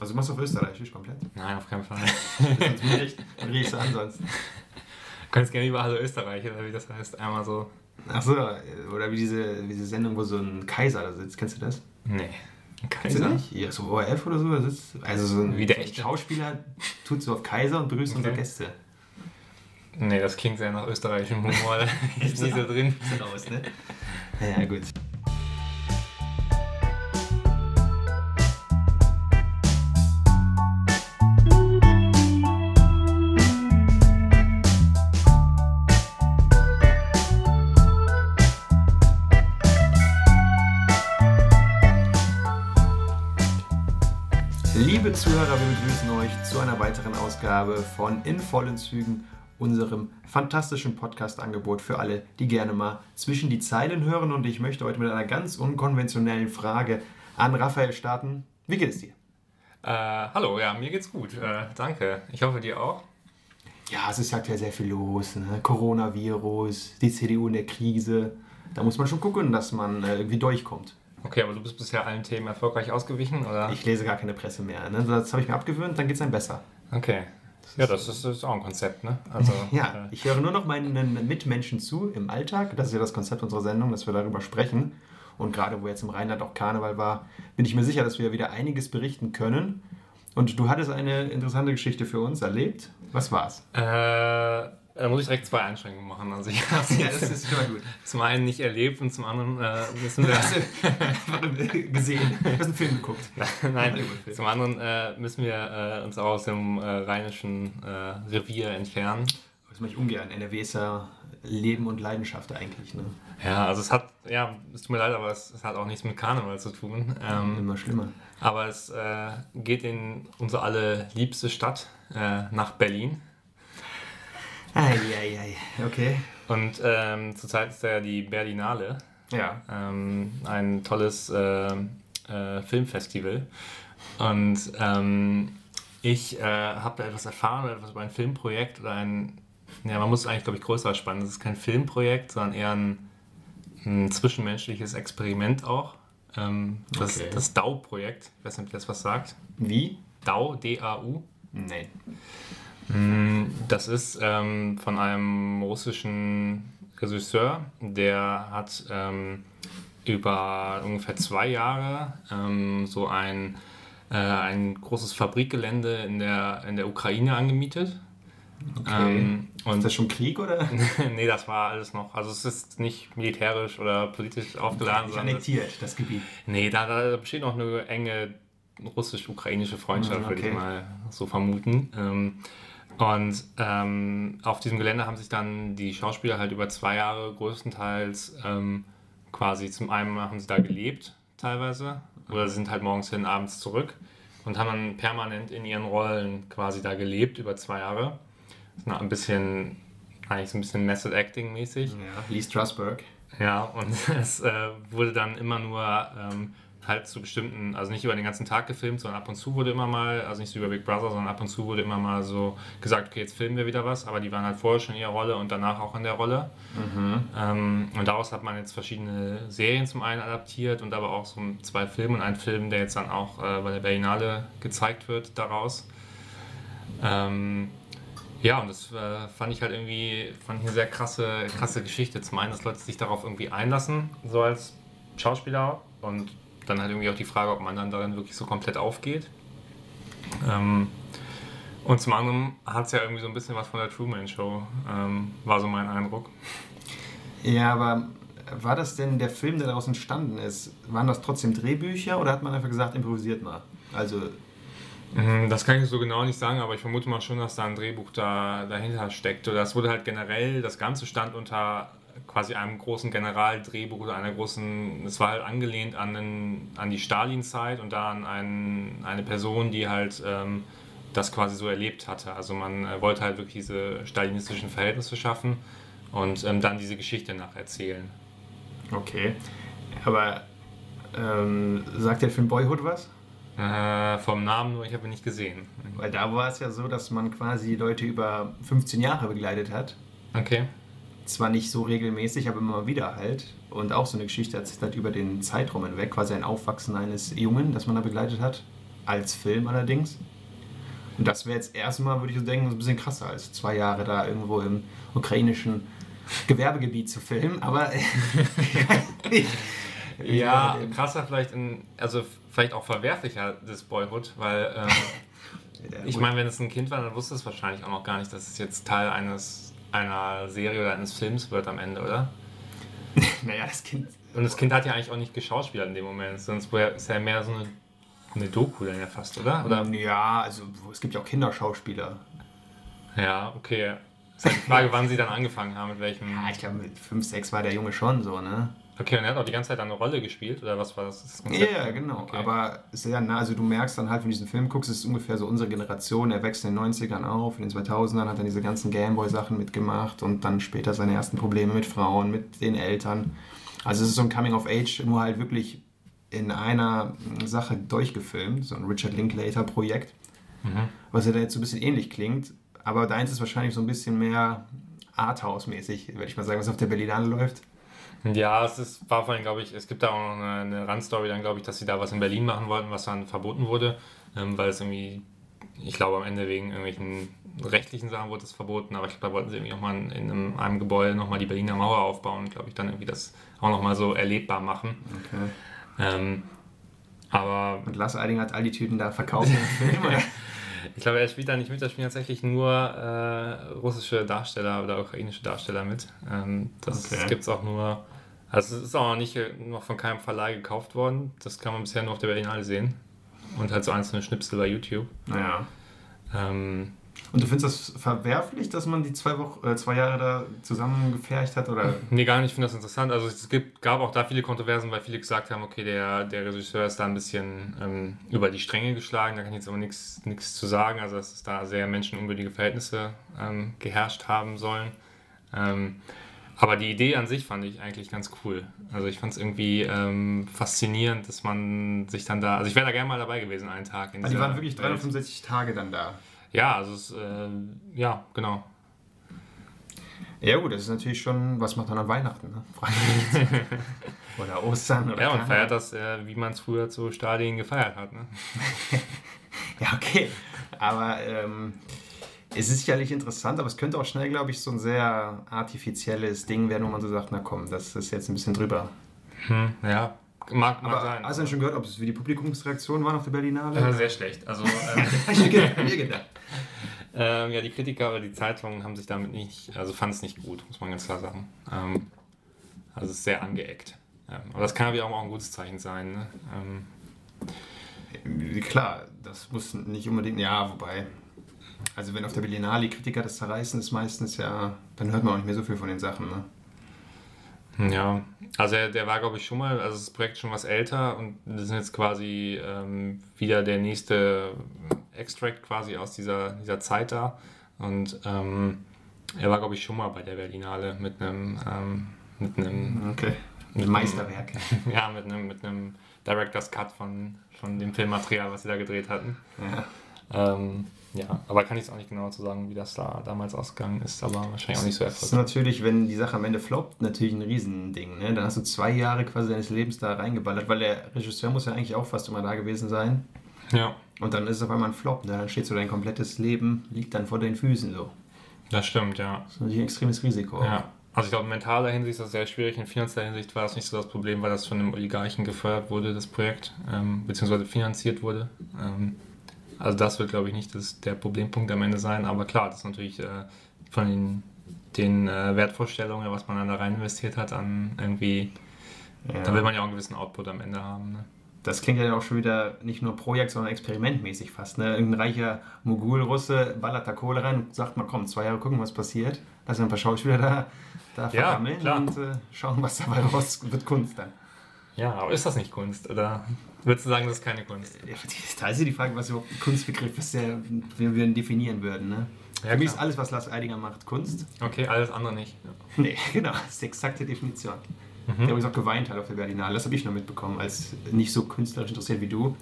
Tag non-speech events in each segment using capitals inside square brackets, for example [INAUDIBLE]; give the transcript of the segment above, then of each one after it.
Also du machst auf Österreichisch komplett? Nein, auf keinen Fall. [LAUGHS] sonst riechst du ansonsten. Du kannst gerne über Hallo Österreich, oder wie das heißt, einmal so. Achso, oder wie diese, wie diese Sendung, wo so ein Kaiser da sitzt. Kennst du das? Nee. Kennst du nicht? Ja, so ORF oder so. Sitzt, also so ein, wie der so echte Schauspieler tut so auf Kaiser und begrüßt Okay. unsere Gäste. Nee, das klingt sehr nach österreichischem Humor. [LAUGHS] Da ist nicht so drin. Sieht aus, ne? Ja, gut. Ausgabe von In vollen Zügen, unserem fantastischen Podcast-Angebot für alle, die gerne mal zwischen die Zeilen hören. Und ich möchte heute mit einer ganz unkonventionellen Frage an Raphael starten. Wie geht es dir? Äh, hallo, ja, mir geht's gut. Äh, danke. Ich hoffe, dir auch. Ja, es ist aktuell sehr viel los. Ne? Coronavirus, die CDU in der Krise. Da muss man schon gucken, dass man äh, irgendwie durchkommt. Okay, aber du bist bisher allen Themen erfolgreich ausgewichen, oder? Ich lese gar keine Presse mehr. Ne? Das habe ich mir abgewöhnt, dann geht es einem besser. Okay. Ja, das ist, ist auch ein Konzept, ne? [LAUGHS] Also, Ja, äh, ich höre nur noch meinen Mitmenschen zu im Alltag. Das ist ja das Konzept unserer Sendung, dass wir darüber sprechen. Und gerade wo jetzt im Rheinland auch Karneval war, bin ich mir sicher, dass wir wieder einiges berichten können. Und du hattest eine interessante Geschichte für uns erlebt. Was war's? äh, da muss ich direkt zwei Einschränkungen machen. Also ich habe ist schon mal gut. zum einen nicht erlebt und zum anderen äh, müssen wir... Gesehen? Du hast einen Film geguckt. [LAUGHS] Nein, zum anderen äh, müssen wir äh, uns auch aus dem äh, rheinischen äh, Revier entfernen. Das mache ich ungern. NRW ist ja Leben und Leidenschaft eigentlich. Ne? Ja, also es hat, ja, es tut mir leid, aber es, es hat auch nichts mit Karneval zu tun. Ähm, Immer schlimmer. aber es äh, geht in unsere alle liebste Stadt, nach Berlin. Eieiei. [LAUGHS] Okay. Und ähm, zurzeit ist da ja die Berlinale, Ja. ähm, ein tolles äh, äh, Filmfestival. Und ähm, ich äh, habe da etwas erfahren, oder etwas über ein Filmprojekt oder ein, ja, man muss es eigentlich, glaube ich, größer spannen. Es ist kein Filmprojekt, sondern eher ein, ein zwischenmenschliches Experiment auch. Ähm, das Okay. das DAO-Projekt, ich weiß nicht, ob das was sagt. Wie? DAO, D-A-U. Nein. Mm, Das ist ähm, von einem russischen Regisseur, der hat ähm, über ungefähr zwei Jahre ähm, so ein, äh, ein großes Fabrikgelände in der, in der Ukraine angemietet. Okay. Ähm, Ist und das schon Krieg oder? [LAUGHS] nee, das war alles noch. Also es ist nicht militärisch oder politisch aufgeladen, sondern annektiert, das Gebiet. Nee, da, da besteht noch eine enge russisch-ukrainische Freundschaft, Mhm, würde ich okay. mal so vermuten. Und ähm, auf diesem Gelände haben sich dann die Schauspieler halt über zwei Jahre größtenteils ähm, quasi zum einen haben sie da gelebt, teilweise, oder sind halt morgens hin, abends zurück und haben dann permanent in ihren Rollen quasi da gelebt über zwei Jahre. Das ist ein bisschen, eigentlich so ein bisschen Method Acting mäßig. Ja. Lee Strasberg. Ja, und [LAUGHS] es äh, wurde dann immer nur ähm, halt zu bestimmten, also nicht über den ganzen Tag gefilmt, sondern ab und zu wurde immer mal, also nicht so über Big Brother, sondern ab und zu wurde immer mal so gesagt, okay, jetzt filmen wir wieder was, aber die waren halt vorher schon in ihrer Rolle und danach auch in der Rolle. Ähm, und daraus hat man jetzt verschiedene Serien zum einen adaptiert und aber auch so zwei Filme und einen Film, der jetzt dann auch äh, bei der Berlinale gezeigt wird daraus. Ähm, ja, und das äh, fand ich halt irgendwie fand ich eine sehr krasse, krasse Geschichte. Zum einen, dass Leute sich darauf irgendwie einlassen, so als Schauspieler. Und dann halt irgendwie auch die Frage, ob man dann darin wirklich so komplett aufgeht. Ähm, und zum anderen hat es ja irgendwie so ein bisschen was von der Truman Show, ähm, war so mein Eindruck. Ja, aber war das denn der Film, der daraus entstanden ist? Waren das trotzdem Drehbücher oder hat man einfach gesagt, improvisiert mal? Also, Mhm, Das kann ich so genau nicht sagen, aber ich vermute mal schon, dass da ein Drehbuch da, dahinter steckt. Oder das wurde halt generell, das Ganze stand unter quasi einem großen Generaldrehbuch oder einer großen, es war halt angelehnt an, den, an die Stalin-Zeit und da an einen, eine Person, die halt ähm, das quasi so erlebt hatte. Also man äh, wollte halt wirklich diese stalinistischen Verhältnisse schaffen und ähm, dann diese Geschichte nacherzählen. okay. Aber ähm, sagt der Film Boyhood was? Äh, vom Namen nur, ich habe ihn nicht gesehen. Weil da war es ja so, dass man quasi Leute über 15 Jahre begleitet hat. Okay. Zwar nicht so regelmäßig, aber immer wieder halt. Und auch so eine Geschichte erzählt hat über den Zeitraum hinweg, quasi ein Aufwachsen eines Jungen, das man da begleitet hat. als Film allerdings. Und das wäre jetzt erstmal, würde ich so denken, ein bisschen krasser als zwei Jahre da irgendwo im ukrainischen Gewerbegebiet zu filmen, aber [LAUGHS] ja, krasser vielleicht in, also vielleicht auch verwerflicher das Boyhood, weil ähm, [LAUGHS] ich meine, wenn es ein Kind war, dann wusste es wahrscheinlich auch noch gar nicht, dass es jetzt Teil eines einer Serie oder eines Films wird am Ende, oder? [LAUGHS] naja, das Kind. Und das Kind hat ja eigentlich auch nicht geschauspielert in dem Moment, sonst es ja mehr so eine, eine Doku dann ja fast, oder? oder? Ja, also es gibt ja auch Kinderschauspieler. Ja, okay. Das ist halt die Frage, [LAUGHS] wann sie dann angefangen haben, mit welchem. Ja, ich glaube, mit 5, 6 war der Junge schon so, ne? Okay, und er hat auch die ganze Zeit eine Rolle gespielt, oder was war das? Ja, yeah, genau. Okay. Aber sehr nah, also du merkst dann halt, wenn du diesen Film guckst, es ist ungefähr so unsere Generation. Er wächst in den 90ern auf, in den 2000ern hat er diese ganzen Gameboy-Sachen mitgemacht und dann später seine ersten Probleme mit Frauen, mit den Eltern. Also es ist so ein Coming-of-Age, nur halt wirklich in einer Sache durchgefilmt, so ein Richard Linklater-Projekt, mhm. was ja da jetzt so ein bisschen ähnlich klingt. Aber deins ist wahrscheinlich so ein bisschen mehr Arthouse-mäßig, würde ich mal sagen, was auf der Berlinale läuft. Ja, es ist, war vorhin, glaube ich, es gibt da auch noch eine, eine Randstory dann, glaube ich, dass sie da was in Berlin machen wollten, was dann verboten wurde, ähm, weil es irgendwie, ich glaube am Ende wegen irgendwelchen rechtlichen Sachen wurde es verboten, aber ich glaube, da wollten sie irgendwie nochmal in, in einem, einem Gebäude nochmal die Berliner Mauer aufbauen, glaube ich, dann irgendwie das auch nochmal so erlebbar machen. Okay. Ähm, aber und Lars Eidinger hat all die Tüten da verkauft? [LAUGHS] Ich glaube, er spielt da nicht mit, da spielen tatsächlich nur äh, russische Darsteller oder ukrainische Darsteller mit. Ähm, das okay. gibt es auch nur. Also es ist auch noch nicht noch von keinem Verleih gekauft worden. Das kann man bisher nur auf der Berlinale sehen. Und halt so einzelne Schnipsel bei YouTube. Naja. Ähm, und du findest das verwerflich, dass man die zwei, Wochen, äh, zwei Jahre da zusammengefercht hat? Oder? Nee, gar nicht. Ich finde das interessant. Also es gibt, gab auch da viele Kontroversen, weil viele gesagt haben, okay, der, der Regisseur ist da ein bisschen ähm, über die Stränge geschlagen. Da kann ich jetzt aber nichts zu sagen. Also dass es da sehr menschenunwürdige Verhältnisse ähm, geherrscht haben sollen. Ähm, aber die Idee an sich fand ich eigentlich ganz cool. Also ich fand es irgendwie ähm, faszinierend, dass man sich dann da... Also ich wäre da gerne mal dabei gewesen, einen Tag. In also die waren wirklich 365 Welt. Tage dann da? Ja, also es, äh, ja, genau. Ja gut, das ist natürlich schon, was macht man an Weihnachten, ne? [LAUGHS] oder Ostern oder Ja, und feiert das, äh, wie man es früher zu Stadien gefeiert hat, ne? [LAUGHS] ja, okay. Aber ähm, es ist sicherlich interessant, aber es könnte auch schnell, glaube ich, so ein sehr artifizielles Ding werden, wo man so sagt, na komm, das ist jetzt ein bisschen drüber. Hm, ja, Mag, mag sein. Hast du denn schon gehört, ob es wie die Publikumsreaktionen waren auf der Berlinale? Äh, sehr schlecht. Also, [LAUGHS] ähm, mir gedacht. Ähm, ja, die Kritiker oder die Zeitungen haben sich damit nicht, also fanden es nicht gut, muss man ganz klar sagen. Ähm, also es ist sehr angeeckt. Ähm, aber das kann ja auch ein gutes Zeichen sein. Ne? Ähm, klar, das muss nicht unbedingt, ja, wobei, also wenn auf der Berlinale Kritiker das zerreißen, ist meistens ja, dann hört man auch nicht mehr so viel von den Sachen. Ne? Ja, also der, der war, glaube ich, schon mal, also das Projekt schon was älter und das ist jetzt quasi ähm, wieder der nächste Extract quasi aus dieser, dieser Zeit da. Und ähm, er war, glaube ich, schon mal bei der Berlinale mit einem ähm, mit einem okay. mit Meisterwerk. [LAUGHS] ja, mit einem, mit einem Director's Cut von, von dem Filmmaterial, was sie da gedreht hatten. Ja. Ähm, ja, aber kann ich es auch nicht genau zu sagen, wie das da damals ausgegangen ist, aber wahrscheinlich auch nicht so erfolgreich. Das ist natürlich, wenn die Sache am Ende floppt, natürlich ein Riesending. Ne? Dann hast du zwei Jahre quasi deines Lebens da reingeballert, weil der Regisseur muss ja eigentlich auch fast immer da gewesen sein. Ja. Und dann ist es auf einmal ein Flop. Ne? Dann steht so dein komplettes Leben, liegt dann vor deinen Füßen so. Das stimmt, ja. Das ist natürlich ein extremes Risiko. Ja. Also ich glaube, in mentaler Hinsicht ist das sehr schwierig. In finanzieller Hinsicht war das nicht so das Problem, weil das von einem Oligarchen gefördert wurde, das Projekt, ähm, beziehungsweise finanziert wurde. Ähm, also das wird, glaube ich, nicht das, der Problempunkt am Ende sein. Aber klar, das ist natürlich äh, von den, den äh, Wertvorstellungen, was man dann da rein investiert hat, an irgendwie, ja. da will man ja auch einen gewissen Output am Ende haben. Ne? Das klingt ja auch schon wieder nicht nur Projekt, sondern experimentmäßig fast. Ne? Irgendein reicher Mogul-Russe ballert da Kohle rein und sagt mal, komm, zwei Jahre gucken, was passiert. Lass ein paar Schauspieler da, da vergammeln ja, und äh, schauen, was dabei raus wird Kunst dann. Ja, aber ist das nicht Kunst? Oder würdest du sagen, das ist keine Kunst? Da ist ja die Frage, was überhaupt ein Kunstbegriff ist, der wir definieren würden. Ne? Ja, Für mich ist alles, was Lars Eidinger macht, Kunst. Okay, alles andere nicht. Ja. Nee, [LAUGHS] genau, das ist die exakte Definition. Mhm. Der übrigens auch geweint hat auf der Berlinale. Das habe ich noch mitbekommen, als nicht so künstlerisch interessiert wie du.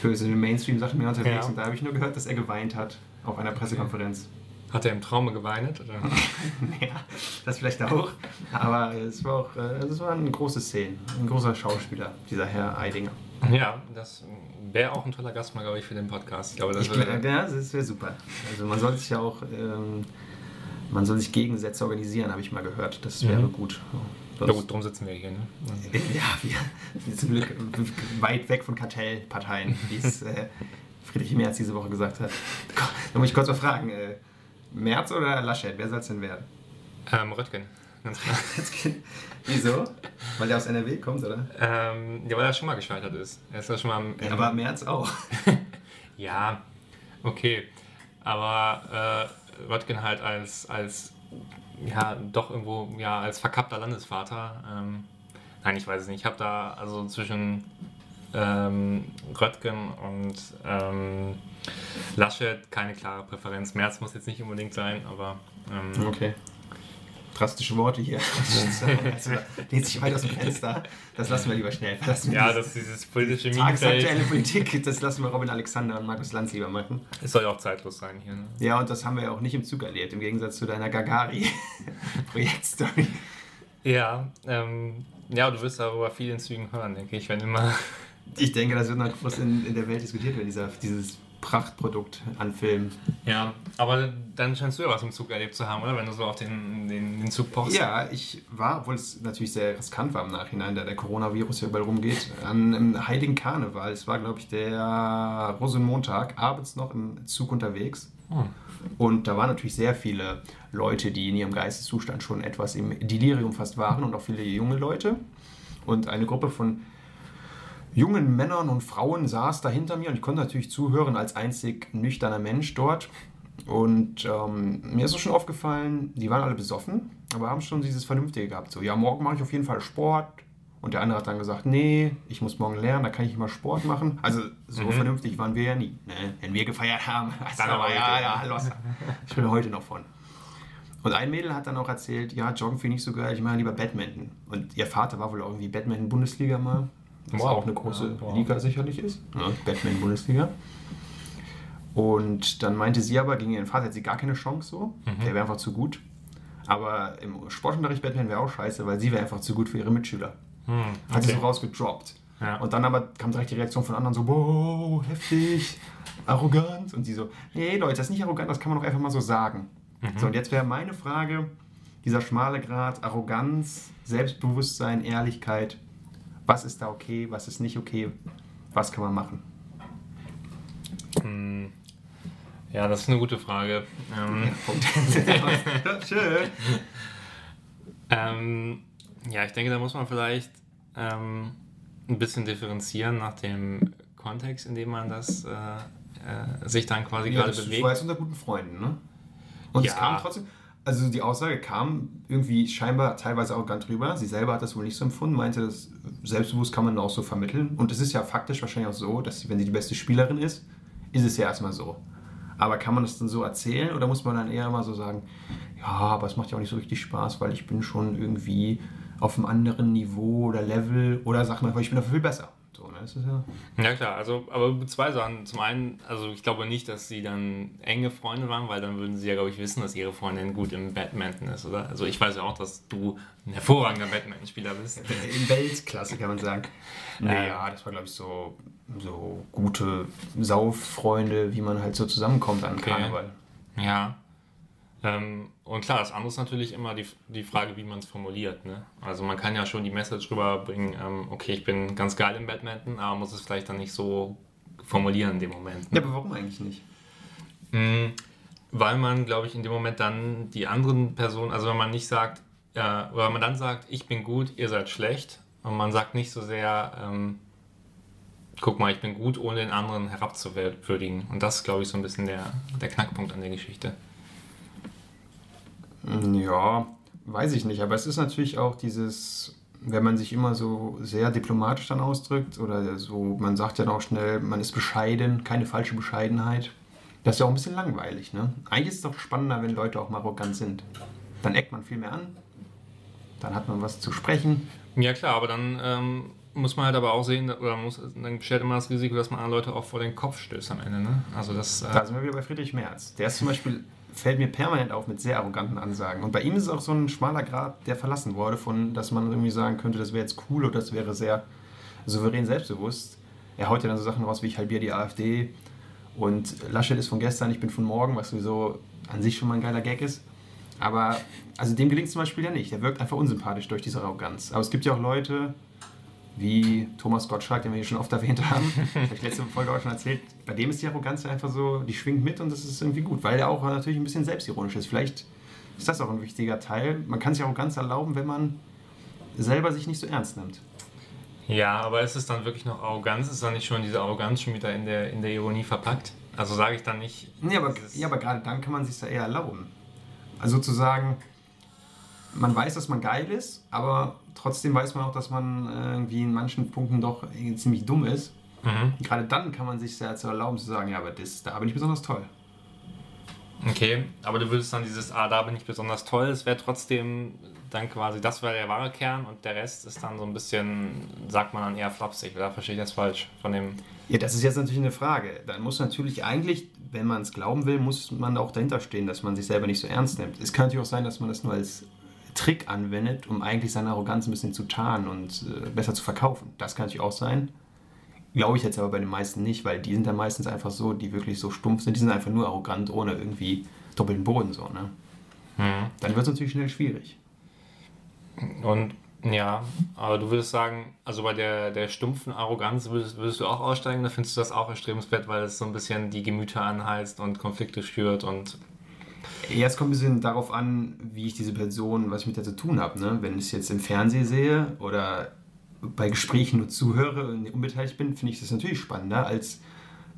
Für so den Mainstream Sachen mehr unterwegs. Ja. Und da habe ich nur gehört, dass er geweint hat auf einer Pressekonferenz. Hat er im Traume geweint? Oder? [LAUGHS] ja, das vielleicht auch. Aber es war auch, äh, es war eine große Szene. Ein großer Schauspieler, dieser Herr Eidinger. Ja, das wäre auch ein toller Gast mal, glaube ich, für den Podcast. Ich glaube, das, ich, ja, das wäre super. Also man soll sich ja auch, ähm, man soll sich Gegensätze organisieren, habe ich mal gehört. Das wäre mhm. gut. Ja gut, darum sitzen wir hier. Ne? [LAUGHS] Ja, wir sind zum Glück weit weg von Kartellparteien, wie es äh, Friedrich Merz diese Woche gesagt hat. Da muss ich kurz mal fragen, äh, Merz oder Laschet, wer soll es denn werden? Ähm, Röttgen. Ganz klar. [LAUGHS] Wieso? Weil der aus NRW kommt, oder? Ähm, ja, weil er schon mal gescheitert ist. Er ist ja schon mal am, ja, aber Merz auch. [LAUGHS] ja, okay. Aber äh, Röttgen halt als, als ja, doch irgendwo ja, als verkappter Landesvater. Ähm, nein, ich weiß es nicht. Ich habe da also zwischen ähm, Röttgen und ähm, Laschet keine klare Präferenz. Merz muss jetzt nicht unbedingt sein, aber. Ähm, okay drastische Worte hier. [LAUGHS] Das lehnt sich weit aus dem Fenster. Das lassen wir lieber schnell. Lassen ja, das ist dieses politische Tagesaktuelle Politik, das lassen wir Robin Alexander und Markus Lanz lieber machen. Es soll ja auch zeitlos sein hier. Ne? Ja, und das haben wir ja auch nicht im Zug erlebt, im Gegensatz zu deiner Gagari-Projektstory. ja, ähm, ja, du wirst darüber viel in Zügen hören, denke ich, wenn immer. Ich denke, das wird noch groß in, in der Welt diskutiert werden, dieser, dieses Prachtprodukt an Filmen. Ja, aber dann scheinst du ja was im Zug erlebt zu haben, oder? Wenn du so auf den, den, den Zug pochst. Ja, ich war, obwohl es natürlich sehr riskant war im Nachhinein, da der Coronavirus ja überall rumgeht, an einem Heiligen Karneval. Es war, glaube ich, der Rosenmontag, abends noch im Zug unterwegs. Hm. Und da waren natürlich sehr viele Leute, die in ihrem Geisteszustand schon etwas im Delirium fast waren und auch viele junge Leute. Und eine Gruppe von jungen Männern und Frauen saß da hinter mir und ich konnte natürlich zuhören als einzig nüchterner Mensch dort. Und ähm, mir ist es schon aufgefallen, die waren alle besoffen, aber haben schon dieses Vernünftige gehabt. So, ja, morgen mache ich auf jeden Fall Sport. Und der andere hat dann gesagt, nee, ich muss morgen lernen, da kann ich immer Sport machen. Also so mhm. vernünftig waren wir ja nie. Ne? Wenn wir gefeiert haben, [LAUGHS] dann aber ja, ja, los. Ich bin heute noch von. Und ein Mädel hat dann auch erzählt, ja, Joggen finde ich so geil, ich mache lieber Badminton. Und ihr Vater war wohl irgendwie Badminton-Bundesliga mal was wow. auch eine große wow. Liga sicherlich ist. Ja, Batman-Bundesliga. Und dann meinte sie aber, gegen ihren Vater hat sie gar keine Chance so. Mhm. Der wäre einfach zu gut. Aber im Sportunterricht Batman wäre auch scheiße, weil sie wäre einfach zu gut für ihre Mitschüler. Mhm. Okay. Hat sie so rausgedroppt. Ja. Und dann aber kam direkt die Reaktion von anderen so, wow, heftig, arrogant. Und sie so, nee Leute, das ist nicht arrogant, das kann man doch einfach mal so sagen. Mhm. So, und jetzt wäre meine Frage, dieser schmale Grad, Arroganz, Selbstbewusstsein, Ehrlichkeit, was ist da okay, was ist nicht okay, was kann man machen? Hm. Ja, das ist eine gute Frage. Ähm, [LAUGHS] ja, schön. Ähm, ja, ich denke, da muss man vielleicht ähm, ein bisschen differenzieren nach dem Kontext, in dem man das äh, äh, sich dann quasi ja, gerade bewegt. Du warst unter guten Freunden, ne? Und ja. es kam trotzdem, also die Aussage kam irgendwie scheinbar teilweise arrogant drüber. Sie selber hat das wohl nicht so empfunden, meinte, das selbstbewusst kann man auch so vermitteln. Und es ist ja faktisch wahrscheinlich auch so, dass sie, wenn sie die beste Spielerin ist, ist es ja erstmal so. Aber kann man das dann so erzählen oder muss man dann eher mal so sagen, ja, aber es macht ja auch nicht so richtig Spaß, weil ich bin schon irgendwie auf einem anderen Niveau oder Level oder sag mal, ich bin dafür viel besser. So, ne? ist ja, ja klar, also aber zwei Sachen. Zum einen, also ich glaube nicht, dass sie dann enge Freunde waren, weil dann würden sie ja, glaube ich, wissen, dass ihre Freundin gut im Badminton ist, oder? Also ich weiß ja auch, dass du ein hervorragender Badminton-Spieler bist. In Weltklasse kann man sagen. [LAUGHS] Naja, das war, glaube ich, so, so gute Sauffreunde, wie man halt so zusammenkommt an okay. Karneval. Ja. Ähm, und klar, das andere ist natürlich immer die, die Frage, wie man es formuliert. Ne? Also man kann ja schon die Message rüberbringen, ähm, okay, ich bin ganz geil im Badminton, aber muss es vielleicht dann nicht so formulieren in dem Moment. Ne? Ja, aber warum eigentlich nicht? Mhm, weil man, glaube ich, in dem Moment dann die anderen Personen, also wenn man nicht sagt, äh, oder man dann sagt, ich bin gut, ihr seid schlecht, und man sagt nicht so sehr, ähm, guck mal, ich bin gut, ohne den anderen herabzuwürdigen. Und das ist, glaube ich, so ein bisschen der, der Knackpunkt an der Geschichte. Ja, weiß ich nicht. Aber es ist natürlich auch dieses, wenn man sich immer so sehr diplomatisch dann ausdrückt oder so, man sagt ja auch schnell, man ist bescheiden, keine falsche Bescheidenheit. Das ist ja auch ein bisschen langweilig, ne? Eigentlich ist es doch spannender, wenn Leute auch mal arrogant sind. Dann eckt man viel mehr an, dann hat man was zu sprechen. Ja klar, aber dann ähm, muss man halt aber auch sehen, oder muss, dann besteht immer das Risiko, dass man andere Leute auch vor den Kopf stößt am Ende, ne? Also das... Äh da sind wir wieder bei Friedrich Merz. Der ist zum Beispiel fällt mir permanent auf mit sehr arroganten Ansagen. Und bei ihm ist es auch so ein schmaler Grad, der verlassen wurde, von, dass man irgendwie sagen könnte, das wäre jetzt cool oder das wäre sehr souverän selbstbewusst. er haut ja dann so Sachen raus wie ich halbiere die AfD und Laschet ist von gestern, ich bin von morgen, was sowieso an sich schon mal ein geiler Gag ist. Aber also dem gelingt zum Beispiel ja nicht. Der wirkt einfach unsympathisch durch diese Arroganz. Aber es gibt ja auch Leute, wie Thomas Gottschalk, den wir hier schon oft erwähnt haben, [LAUGHS] habe ich letzte Folge auch schon erzählt, bei dem ist die Arroganz einfach so, die schwingt mit und das ist irgendwie gut, weil er auch natürlich ein bisschen selbstironisch ist. Vielleicht ist das auch ein wichtiger Teil. Man kann sich Arroganz erlauben, wenn man selber sich nicht so ernst nimmt. Ja, aber ist es dann wirklich noch Arroganz? Ist dann nicht schon diese Arroganz schon wieder in der, in der Ironie verpackt? Also sage ich dann nicht. Nee, aber, ja, aber gerade dann kann man sich ja eher erlauben. Also sozusagen, man weiß, dass man geil ist, aber trotzdem weiß man auch, dass man irgendwie in manchen Punkten doch ziemlich dumm ist. Mhm. Gerade dann kann man sich sehr zu erlauben zu sagen, ja, aber das, da bin ich besonders toll. Okay, aber du würdest dann dieses, ah, da bin ich besonders toll, es wäre trotzdem dann quasi, das wäre der wahre Kern und der Rest ist dann so ein bisschen, sagt man dann eher flapsig, oder verstehe ich das falsch von dem... Ja, das ist jetzt natürlich eine Frage. Dann muss natürlich eigentlich, wenn man es glauben will, muss man auch dahinter stehen, dass man sich selber nicht so ernst nimmt. Es kann natürlich auch sein, dass man das nur als Trick anwendet, um eigentlich seine Arroganz ein bisschen zu tarnen und äh, besser zu verkaufen. Das kann natürlich auch sein. Glaube ich jetzt aber bei den meisten nicht, weil die sind dann meistens einfach so, die wirklich so stumpf sind, die sind einfach nur arrogant, ohne irgendwie doppelten Boden so, ne? Mhm. Dann wird es natürlich schnell schwierig. Und ja, aber du würdest sagen, also bei der, der stumpfen Arroganz würdest, würdest du auch aussteigen, da findest du das auch erstrebenswert, weil es so ein bisschen die Gemüter anheizt und Konflikte schürt und. Ja, es kommt ein bisschen darauf an, wie ich diese Person, was ich mit der zu tun habe. Ne? Wenn ich es jetzt im Fernsehen sehe oder bei Gesprächen nur zuhöre und unbeteiligt bin, finde ich das natürlich spannender, als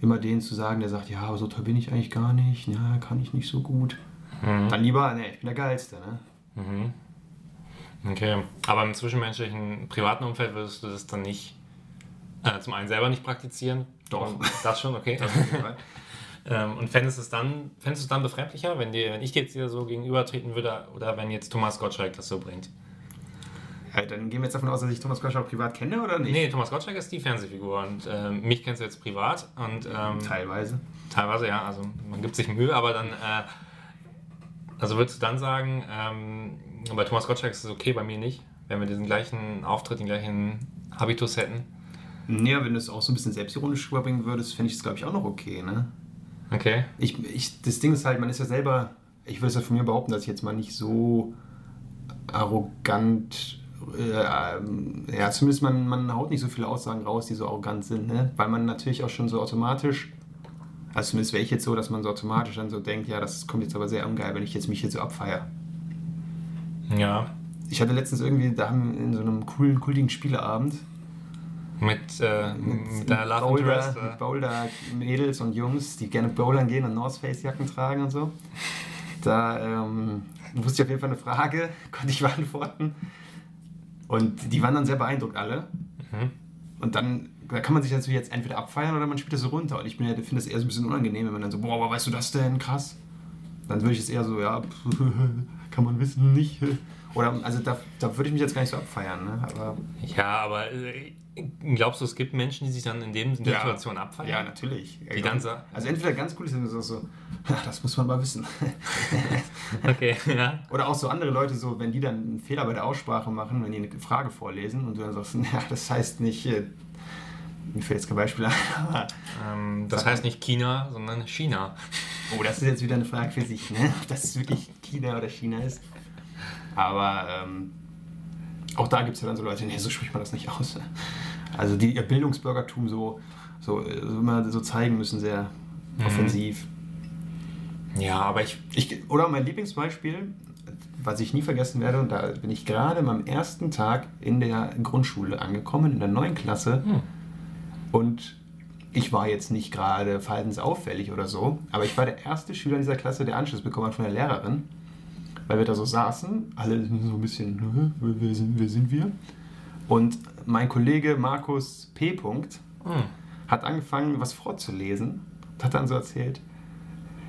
immer den zu sagen, der sagt, ja, aber so toll bin ich eigentlich gar nicht, ja, kann ich nicht so gut. Mhm. Dann lieber, ne, ich bin der Geilste. Ne? Mhm. Okay, aber im zwischenmenschlichen privaten Umfeld würdest du das dann nicht äh, zum einen selber nicht praktizieren? Doch. Und das schon, okay. [LAUGHS] Das ähm, und fändest du es dann, fändest du es dann befremdlicher, wenn, dir, wenn ich dir jetzt hier so gegenübertreten würde oder wenn jetzt Thomas Gottschalk das so bringt? Ja, dann gehen wir jetzt davon aus, dass ich Thomas Gottschalk privat kenne oder nicht? Nee, Thomas Gottschalk ist die Fernsehfigur und äh, mich kennst du jetzt privat und ähm, teilweise. Teilweise, ja, also man gibt sich Mühe, aber dann äh, also würdest du dann sagen, ähm, bei Thomas Gottschalk ist es okay, bei mir nicht, wenn wir diesen gleichen Auftritt, den gleichen Habitus hätten? Naja, wenn du es auch so ein bisschen selbstironisch rüberbringen würdest, fände ich es, glaube ich, auch noch okay, ne? Okay. Ich, ich, das Ding ist halt, man ist ja selber, ich würde es ja von mir behaupten, dass ich jetzt mal nicht so arrogant, äh, ja, zumindest man, man haut nicht so viele Aussagen raus, die so arrogant sind, ne? Weil man natürlich auch schon so automatisch also zumindest wäre ich jetzt so, dass man so automatisch dann so denkt, ja, das kommt jetzt aber sehr ungeil, wenn ich jetzt mich hier so abfeiere. Ja. Ich hatte letztens irgendwie, da haben in so einem coolen, kultigen Spieleabend mit, äh, mit, mit Love Boulder, mit Boulder Mädels und Jungs, die gerne bouldern gehen und North Face Jacken tragen und so. Da ähm, wusste ich auf jeden Fall eine Frage, [LAUGHS] konnte ich beantworten. Und die waren dann sehr beeindruckt alle. Mhm. Und dann da kann man sich natürlich jetzt entweder abfeiern oder man spielt das so runter. Und ich finde das eher so ein bisschen unangenehm, wenn man dann so, boah, aber weißt du das denn? Krass. Dann würde ich es eher so, ja, [LAUGHS] kann man wissen, nicht. Oder, also da, da würde ich mich jetzt gar nicht so abfeiern. Ne? Aber, ja, aber äh, glaubst du, es gibt Menschen, die sich dann in dem ja, Situation abfeiern? Ja, natürlich. Die dann so, also entweder ganz cool ist, wenn so, ja, das muss man mal wissen. [LAUGHS] okay, ja. Oder auch so andere Leute, so, wenn die dann einen Fehler bei der Aussprache machen, wenn die eine Frage vorlesen und du dann sagst, [LAUGHS] ja, das heißt nicht mir fällt jetzt kein Beispiel ein. [LAUGHS] Ähm, das heißt nicht China, sondern China. Oh, das ist jetzt wieder eine Frage für sich, ne? ob das wirklich China oder China ist. Aber ähm, auch da gibt es ja dann so Leute, nee, so spricht man das nicht aus. Also die ihr Bildungsbürgertum so, so, so immer so zeigen müssen, sehr mhm. offensiv. Ja, aber ich, ich. Oder mein Lieblingsbeispiel, was ich nie vergessen werde, und da bin ich gerade am ersten Tag in der Grundschule angekommen, in der neuen Klasse. Mhm und ich war jetzt nicht gerade verhaltensauffällig oder so, aber ich war der erste Schüler in dieser Klasse, der Anschluss bekommen hat von der Lehrerin, weil wir da so saßen, alle so ein bisschen, wer sind, wer sind wir? Und mein Kollege Markus P. Hm. hat angefangen, was vorzulesen und hat dann so erzählt,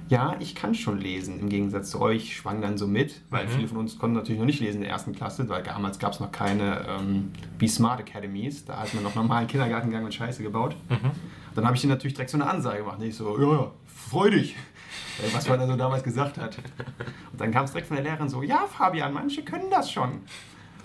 ja, ich kann schon lesen, im Gegensatz zu euch, schwang dann so mit, weil mhm. viele von uns konnten natürlich noch nicht lesen in der ersten Klasse, weil damals gab es noch keine ähm, Be Smart Academies, da hat man noch normalen Kindergarten gegangen und Scheiße gebaut. Mhm. Dann habe ich dir natürlich direkt so eine Ansage gemacht, nicht so, ja, ja, freu dich, was man dann so damals gesagt hat. Und dann kam es direkt von der Lehrerin so, ja, Fabian, manche können das schon.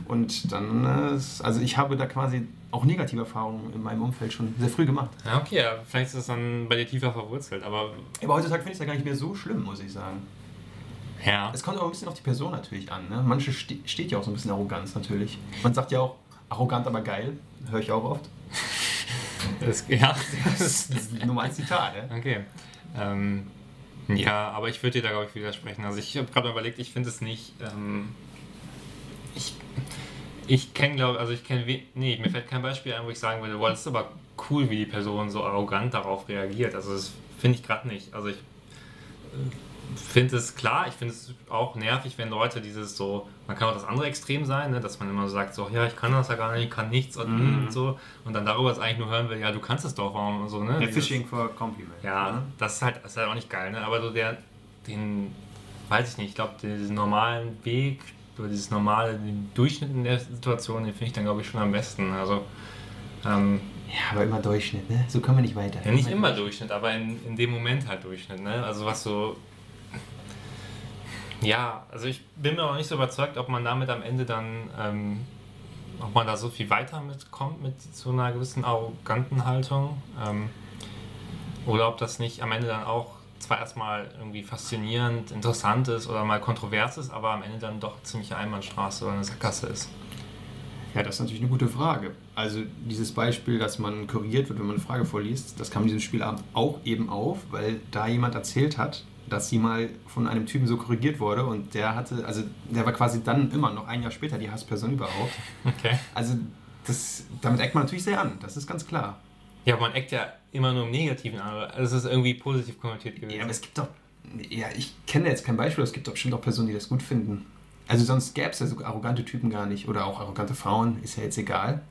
Und dann, äh, ist- also ich habe da quasi auch negative Erfahrungen in meinem Umfeld schon sehr früh gemacht. Ja, okay, ja, vielleicht ist das dann bei dir tiefer verwurzelt, aber Aber heutzutage finde ich es ja gar nicht mehr so schlimm, muss ich sagen. ja. Es kommt auch ein bisschen auf die Person natürlich an. Ne? Manche ste steht ja auch so ein bisschen Arroganz natürlich. Man sagt ja auch, arrogant, aber geil. Höre ich auch oft. [LAUGHS] Das, ja. Das ist Nummer ein Zitat. Ne? Okay. Ähm, [LAUGHS] ja, aber ich würde dir da, glaube ich, widersprechen. Also ich habe gerade überlegt, ich finde es nicht. Ähm, ich ich kenne, glaube also ich kenne, nee, mir fällt kein Beispiel ein, wo ich sagen würde, boah, das ist aber cool, wie die Person so arrogant darauf reagiert. Also das finde ich gerade nicht. Also ich finde es klar, ich finde es auch nervig, wenn Leute dieses so, man kann auch das andere Extrem sein, ne, dass man immer so sagt, so, ja, ich kann das ja gar nicht, ich kann nichts und, Mhm. und so. Und dann darüber jetzt eigentlich nur hören will, ja, du kannst es doch, warum und so, ne? Ja, Dieses- Fishing for Compliment. ja, Ne? das ist halt, das ist halt auch nicht geil, ne? Aber so der, den, weiß ich nicht, ich glaube, diesen normalen Weg, oder dieses normale, den Durchschnitt in der Situation, den finde ich dann, glaube ich, schon am besten. Also, ähm, Ja, aber immer Durchschnitt, ne? So kommen wir nicht weiter. ja, nicht immer Durchschnitt, aber in, in dem Moment halt Durchschnitt, ne? Also, was so. Ja, also ich bin mir auch nicht so überzeugt, ob man damit am Ende dann, ähm, ob man da so viel weiter mitkommt mit so einer gewissen arroganten Haltung. Ähm, oder ob das nicht am Ende dann auch zwar erstmal irgendwie faszinierend, interessant ist oder mal kontrovers ist, aber am Ende dann doch ziemlich eine Einbahnstraße oder eine Sackgasse ist. Ja, das ist natürlich eine gute Frage. Also dieses Beispiel, dass man korrigiert wird, wenn man eine Frage vorliest, das kam in diesem Spielabend auch eben auf, weil da jemand erzählt hat, dass sie mal von einem Typen so korrigiert wurde und der hatte, also der war quasi dann immer noch ein Jahr später die Hassperson überhaupt. [LAUGHS] Okay. Also das, damit eckt man natürlich sehr an, das ist ganz klar. Ja, aber man eckt ja immer nur im Negativen an. aber Es ist irgendwie positiv konnotiert gewesen. Ja, aber es gibt doch, ja, ich kenne jetzt kein Beispiel, aber es gibt doch bestimmt auch Personen, die das gut finden. Also sonst gäbe es ja so arrogante Typen gar nicht oder auch arrogante Frauen, ist ja jetzt egal.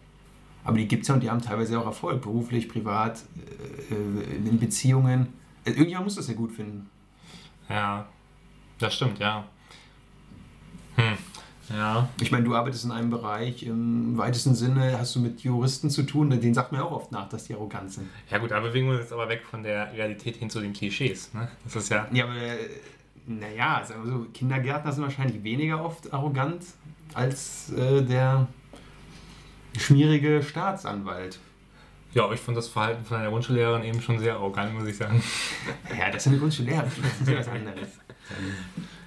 Aber die gibt es ja und die haben teilweise auch Erfolg, beruflich, privat, äh, äh, in Beziehungen. Äh, Irgendjemand muss das ja gut finden. Ja, das stimmt, ja. Hm. Ja. Ich meine, du arbeitest in einem Bereich, im weitesten Sinne hast du mit Juristen zu tun, denen sagt man ja auch oft nach, dass die arrogant sind. Ja gut, da bewegen wir uns jetzt aber weg von der Realität hin zu den Klischees. Ne? Das ist ja. Ja, aber naja, sagen wir so, Kindergärtner sind wahrscheinlich weniger oft arrogant als äh, der schmierige Staatsanwalt. Ja, ich fand das Verhalten von einer Grundschullehrerin eben schon sehr arrogant, muss ich sagen. [LAUGHS] Ja, das ist eine Grundschullehrerin, das ist ja was anderes.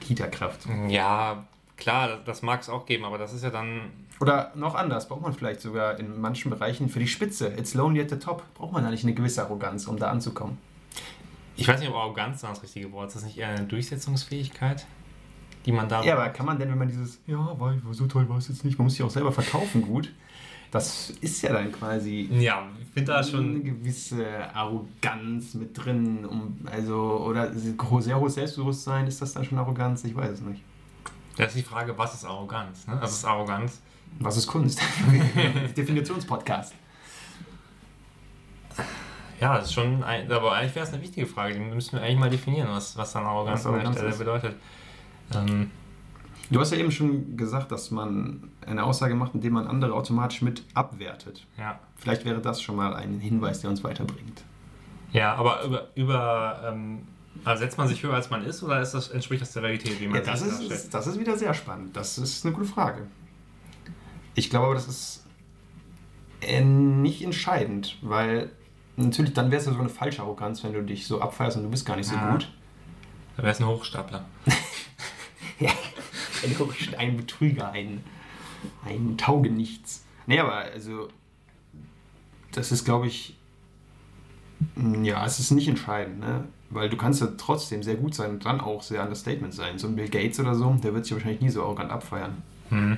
Kita-Kraft. Ja, klar, das, das mag es auch geben, aber das ist ja dann. Oder noch anders, braucht man vielleicht sogar in manchen Bereichen für die Spitze, it's lonely at the top, braucht man da nicht eine gewisse Arroganz, um da anzukommen. Ich weiß nicht, ob Arroganz das richtige Wort ist. Ist das nicht eher eine Durchsetzungsfähigkeit, die man da. Ja, aber kann man denn, wenn man dieses, ja, so toll war es jetzt nicht, man muss sich auch selber verkaufen gut, das ist ja dann quasi Ja, ich finde da eine schon. gewisse Arroganz mit drin, um, also, oder sehr hohes Selbstbewusstsein, ist das dann schon Arroganz? Ich weiß es nicht. Das ist die Frage, was ist Arroganz? Ne? Also ist Arroganz. Was ist Kunst? [LAUGHS] [LAUGHS] Definitionspodcast. Ja, das ist schon. Ein, aber eigentlich wäre es eine wichtige Frage. Die müssen wir eigentlich mal definieren, was, was dann Arroganz, Was an der Stelle bedeutet. Ähm, Du hast ja eben schon gesagt, dass man eine Aussage macht, indem man andere automatisch mit abwertet. ja. Vielleicht wäre das schon mal ein Hinweis, der uns weiterbringt. Ja, aber über, über ähm, also setzt man sich höher als man ist oder ist das, entspricht das der Realität, wie man Ja, das, sich darstellt? ist, das ist wieder sehr spannend. Das ist eine gute Frage. Ich glaube aber, das ist äh, nicht entscheidend, weil natürlich dann wäre es ja so eine falsche Arroganz, wenn du dich so abfeierst und du bist gar nicht so Ja. gut. Da wäre es ein Hochstapler. [LAUGHS] [LAUGHS] Ja, ein, Hochst- ein Betrüger, ein, ein Taugenichts. Nee, aber also, das ist, glaube ich, mm, ja, es ist nicht entscheidend, ne? Weil du kannst ja trotzdem sehr gut sein und dann auch sehr understatement sein. So ein Bill Gates oder so, der wird sich wahrscheinlich nie so arrogant abfeiern. Mhm.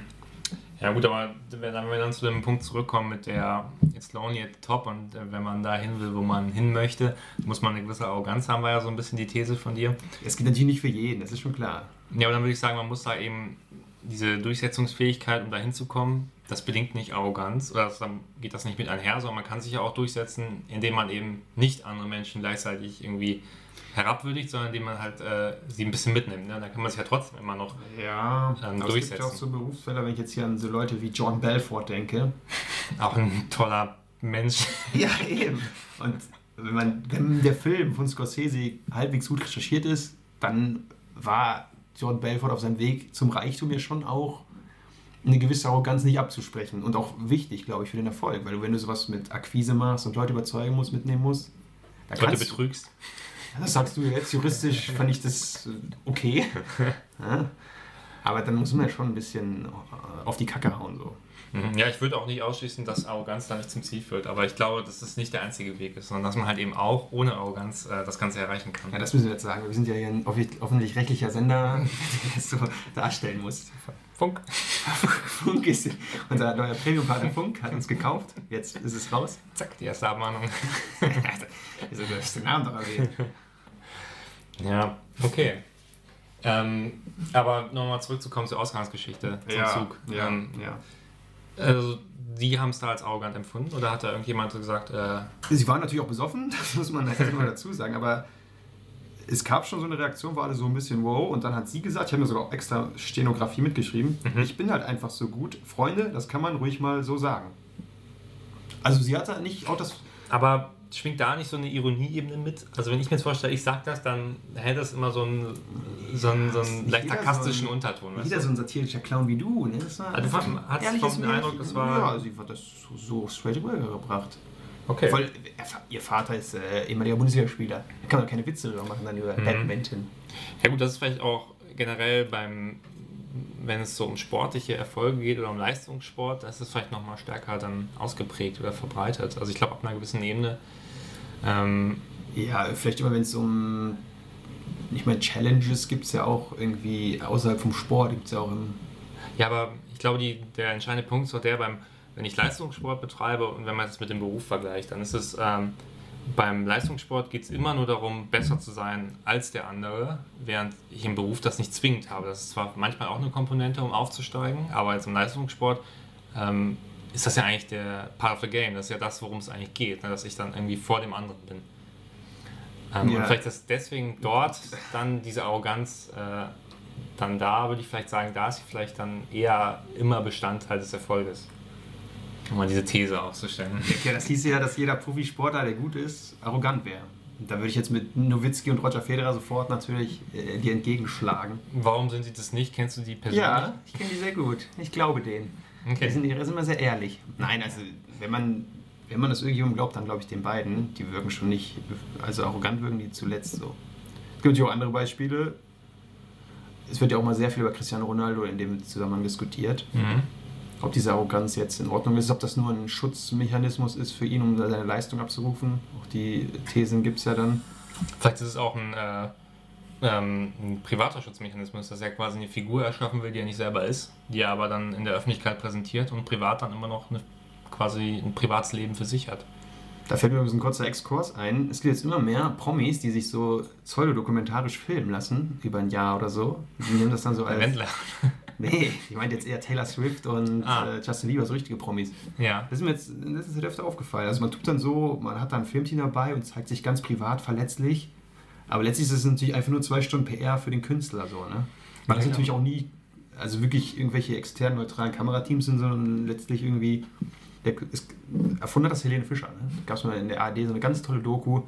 Ja gut, aber wenn wenn wir dann zu dem Punkt zurückkommen mit der It's lonely at the top und äh, wenn man da hin will, wo man hin möchte, muss man eine gewisse Arroganz haben, war ja so ein bisschen die These von dir. Es geht natürlich nicht für jeden, das ist schon klar. Ja, aber dann würde ich sagen, man muss da eben diese Durchsetzungsfähigkeit, um da hinzukommen, das bedingt nicht Arroganz oder das, dann geht das nicht mit einher, sondern man kann sich ja auch durchsetzen, indem man eben nicht andere Menschen gleichzeitig irgendwie herabwürdigt, sondern indem man halt äh, sie ein bisschen mitnimmt. Ne? Dann kann man sich ja trotzdem immer noch Ja, Dann aber es gibt ja auch durchsetzen. so Berufsfelder, wenn ich jetzt hier an so Leute wie John Belfort denke. auch ein toller Mensch. [LAUGHS] Ja, eben. Und wenn, man, wenn der Film von Scorsese halbwegs gut recherchiert ist, dann war John Belfort auf seinem Weg zum Reichtum ja schon auch eine gewisse Arroganz nicht abzusprechen. Und auch wichtig, glaube ich, für den Erfolg. Weil du, wenn du sowas mit Akquise machst und Leute überzeugen musst, mitnehmen musst, da Leute betrügst. Das sagst du jetzt, juristisch fand ich das äh, okay. [LAUGHS] Aber dann muss man ja schon ein bisschen äh, auf die Kacke hauen. So. Mhm. Ja, ich würde auch nicht ausschließen, dass Arroganz da nicht zum Ziel führt. Aber ich glaube, dass das nicht der einzige Weg ist, sondern dass man halt eben auch ohne Arroganz äh, das Ganze erreichen kann. Ja, das müssen wir jetzt sagen. Wir sind ja hier ein offentlich rechtlicher Sender, [LAUGHS] der das so darstellen muss. Funk. [LAUGHS] Funk ist unser neuer Premium-Partner Funk, hat uns gekauft. Jetzt ist es raus. Zack, die erste Abmahnung. Wieso du hast den Namen doch erwähnt? Ja, okay. Ähm, aber nochmal zurückzukommen zur Ausgangsgeschichte, zum Zug. Ähm, ja. also, die haben es da als arrogant empfunden oder hat da irgendjemand so gesagt, äh, Sie waren natürlich auch besoffen, [LAUGHS] das muss man immer dazu sagen, aber es gab schon so eine Reaktion, wo alle so ein bisschen wow und dann hat sie gesagt, ich habe mir sogar auch extra Stenografie mitgeschrieben, Mhm. ich bin halt einfach so gut. Freunde, das kann man ruhig mal so sagen. Also sie hatte nicht auch das... aber schwingt da nicht so eine Ironieebene mit? Also wenn ich mir jetzt vorstelle, ich sag das, dann hält das immer so einen, so einen, so einen leicht sarkastischen so ein- Wieder Jeder so ein satirischer Clown wie du, ne? Das war Also du fand- hattest vom den Eindruck, das war- Ja, sie hat das so, so straight away gebracht. Okay. Voll, ihr Vater ist äh, ehemaliger Bundesligaspieler. Da kann man keine Witze drüber machen dann über Mhm. Badminton. Ja gut, das ist vielleicht auch generell beim, wenn es so um sportliche Erfolge geht oder um Leistungssport, da ist es vielleicht nochmal stärker dann ausgeprägt oder verbreitet. Also ich glaube, ab einer gewissen Ebene. Ähm, Ja, vielleicht immer wenn es um, ich meine, Challenges gibt es ja auch irgendwie außerhalb vom Sport, gibt es ja auch im, ja, aber ich glaube, die, der entscheidende Punkt ist doch der, beim, wenn ich Leistungssport betreibe und wenn man das mit dem Beruf vergleicht, dann ist es ähm, beim Leistungssport geht es immer nur darum, besser zu sein als der andere, während ich im Beruf das nicht zwingend habe. Das ist zwar manchmal auch eine Komponente, um aufzusteigen, aber jetzt im Leistungssport ähm, ist das ja eigentlich der Part of the Game. Das ist ja das, worum es eigentlich geht, ne? dass ich dann irgendwie vor dem anderen bin. Ähm, Ja. Und vielleicht ist deswegen dort dann diese Arroganz äh, dann da, würde ich vielleicht sagen, da ist sie vielleicht dann eher immer Bestandteil des Erfolges. Um mal diese These aufzustellen. ja, das hieß ja, dass jeder Profisportler, der gut ist, arrogant wäre. Da würde ich jetzt mit Nowitzki und Roger Federer sofort natürlich äh, dir entgegenschlagen. Warum sind sie das nicht? Kennst du die persönlich? Ja, ich kenne die sehr gut. Ich glaube denen. Die Okay. sind, die sind immer sehr ehrlich. Nein, also wenn man, wenn man das irgendjemandem glaubt, dann glaube ich den beiden. Die wirken schon nicht, also arrogant wirken die zuletzt so. Es gibt natürlich auch andere Beispiele. Es wird ja auch mal sehr viel über Cristiano Ronaldo in dem Zusammenhang diskutiert. Mhm. Ob diese Arroganz jetzt in Ordnung ist, ob das nur ein Schutzmechanismus ist für ihn, um seine Leistung abzurufen. Auch die Thesen gibt es ja dann. Vielleicht ist es auch ein, äh, ähm, ein privater Schutzmechanismus, dass er quasi eine Figur erschaffen will, die er nicht selber ist, die er aber dann in der Öffentlichkeit präsentiert und privat dann immer noch eine, quasi ein privates Leben für sich hat. Da fällt mir übrigens ein kurzer Exkurs ein. Es gibt jetzt immer mehr Promis, die sich so pseudodokumentarisch filmen lassen, über ein Jahr oder so. Die nehmen das dann so als. Wendler. [LAUGHS] Nee, ich meinte jetzt eher Taylor Swift und Ah. äh, Justin Bieber, so richtige Promis. Ja. Das ist mir jetzt das ist mir öfter aufgefallen. Also man tut dann so, man hat da ein Filmteam dabei und zeigt sich ganz privat verletzlich. Aber letztlich ist es natürlich einfach nur zwei Stunden PR für den Künstler so, ne? Weil das Ja, natürlich auch nie, also wirklich irgendwelche externen, neutralen Kamerateams sind, sondern letztlich irgendwie. Der, ist, erfunden hat das Helene Fischer, ne? Gab es mal in der ARD so eine ganz tolle Doku.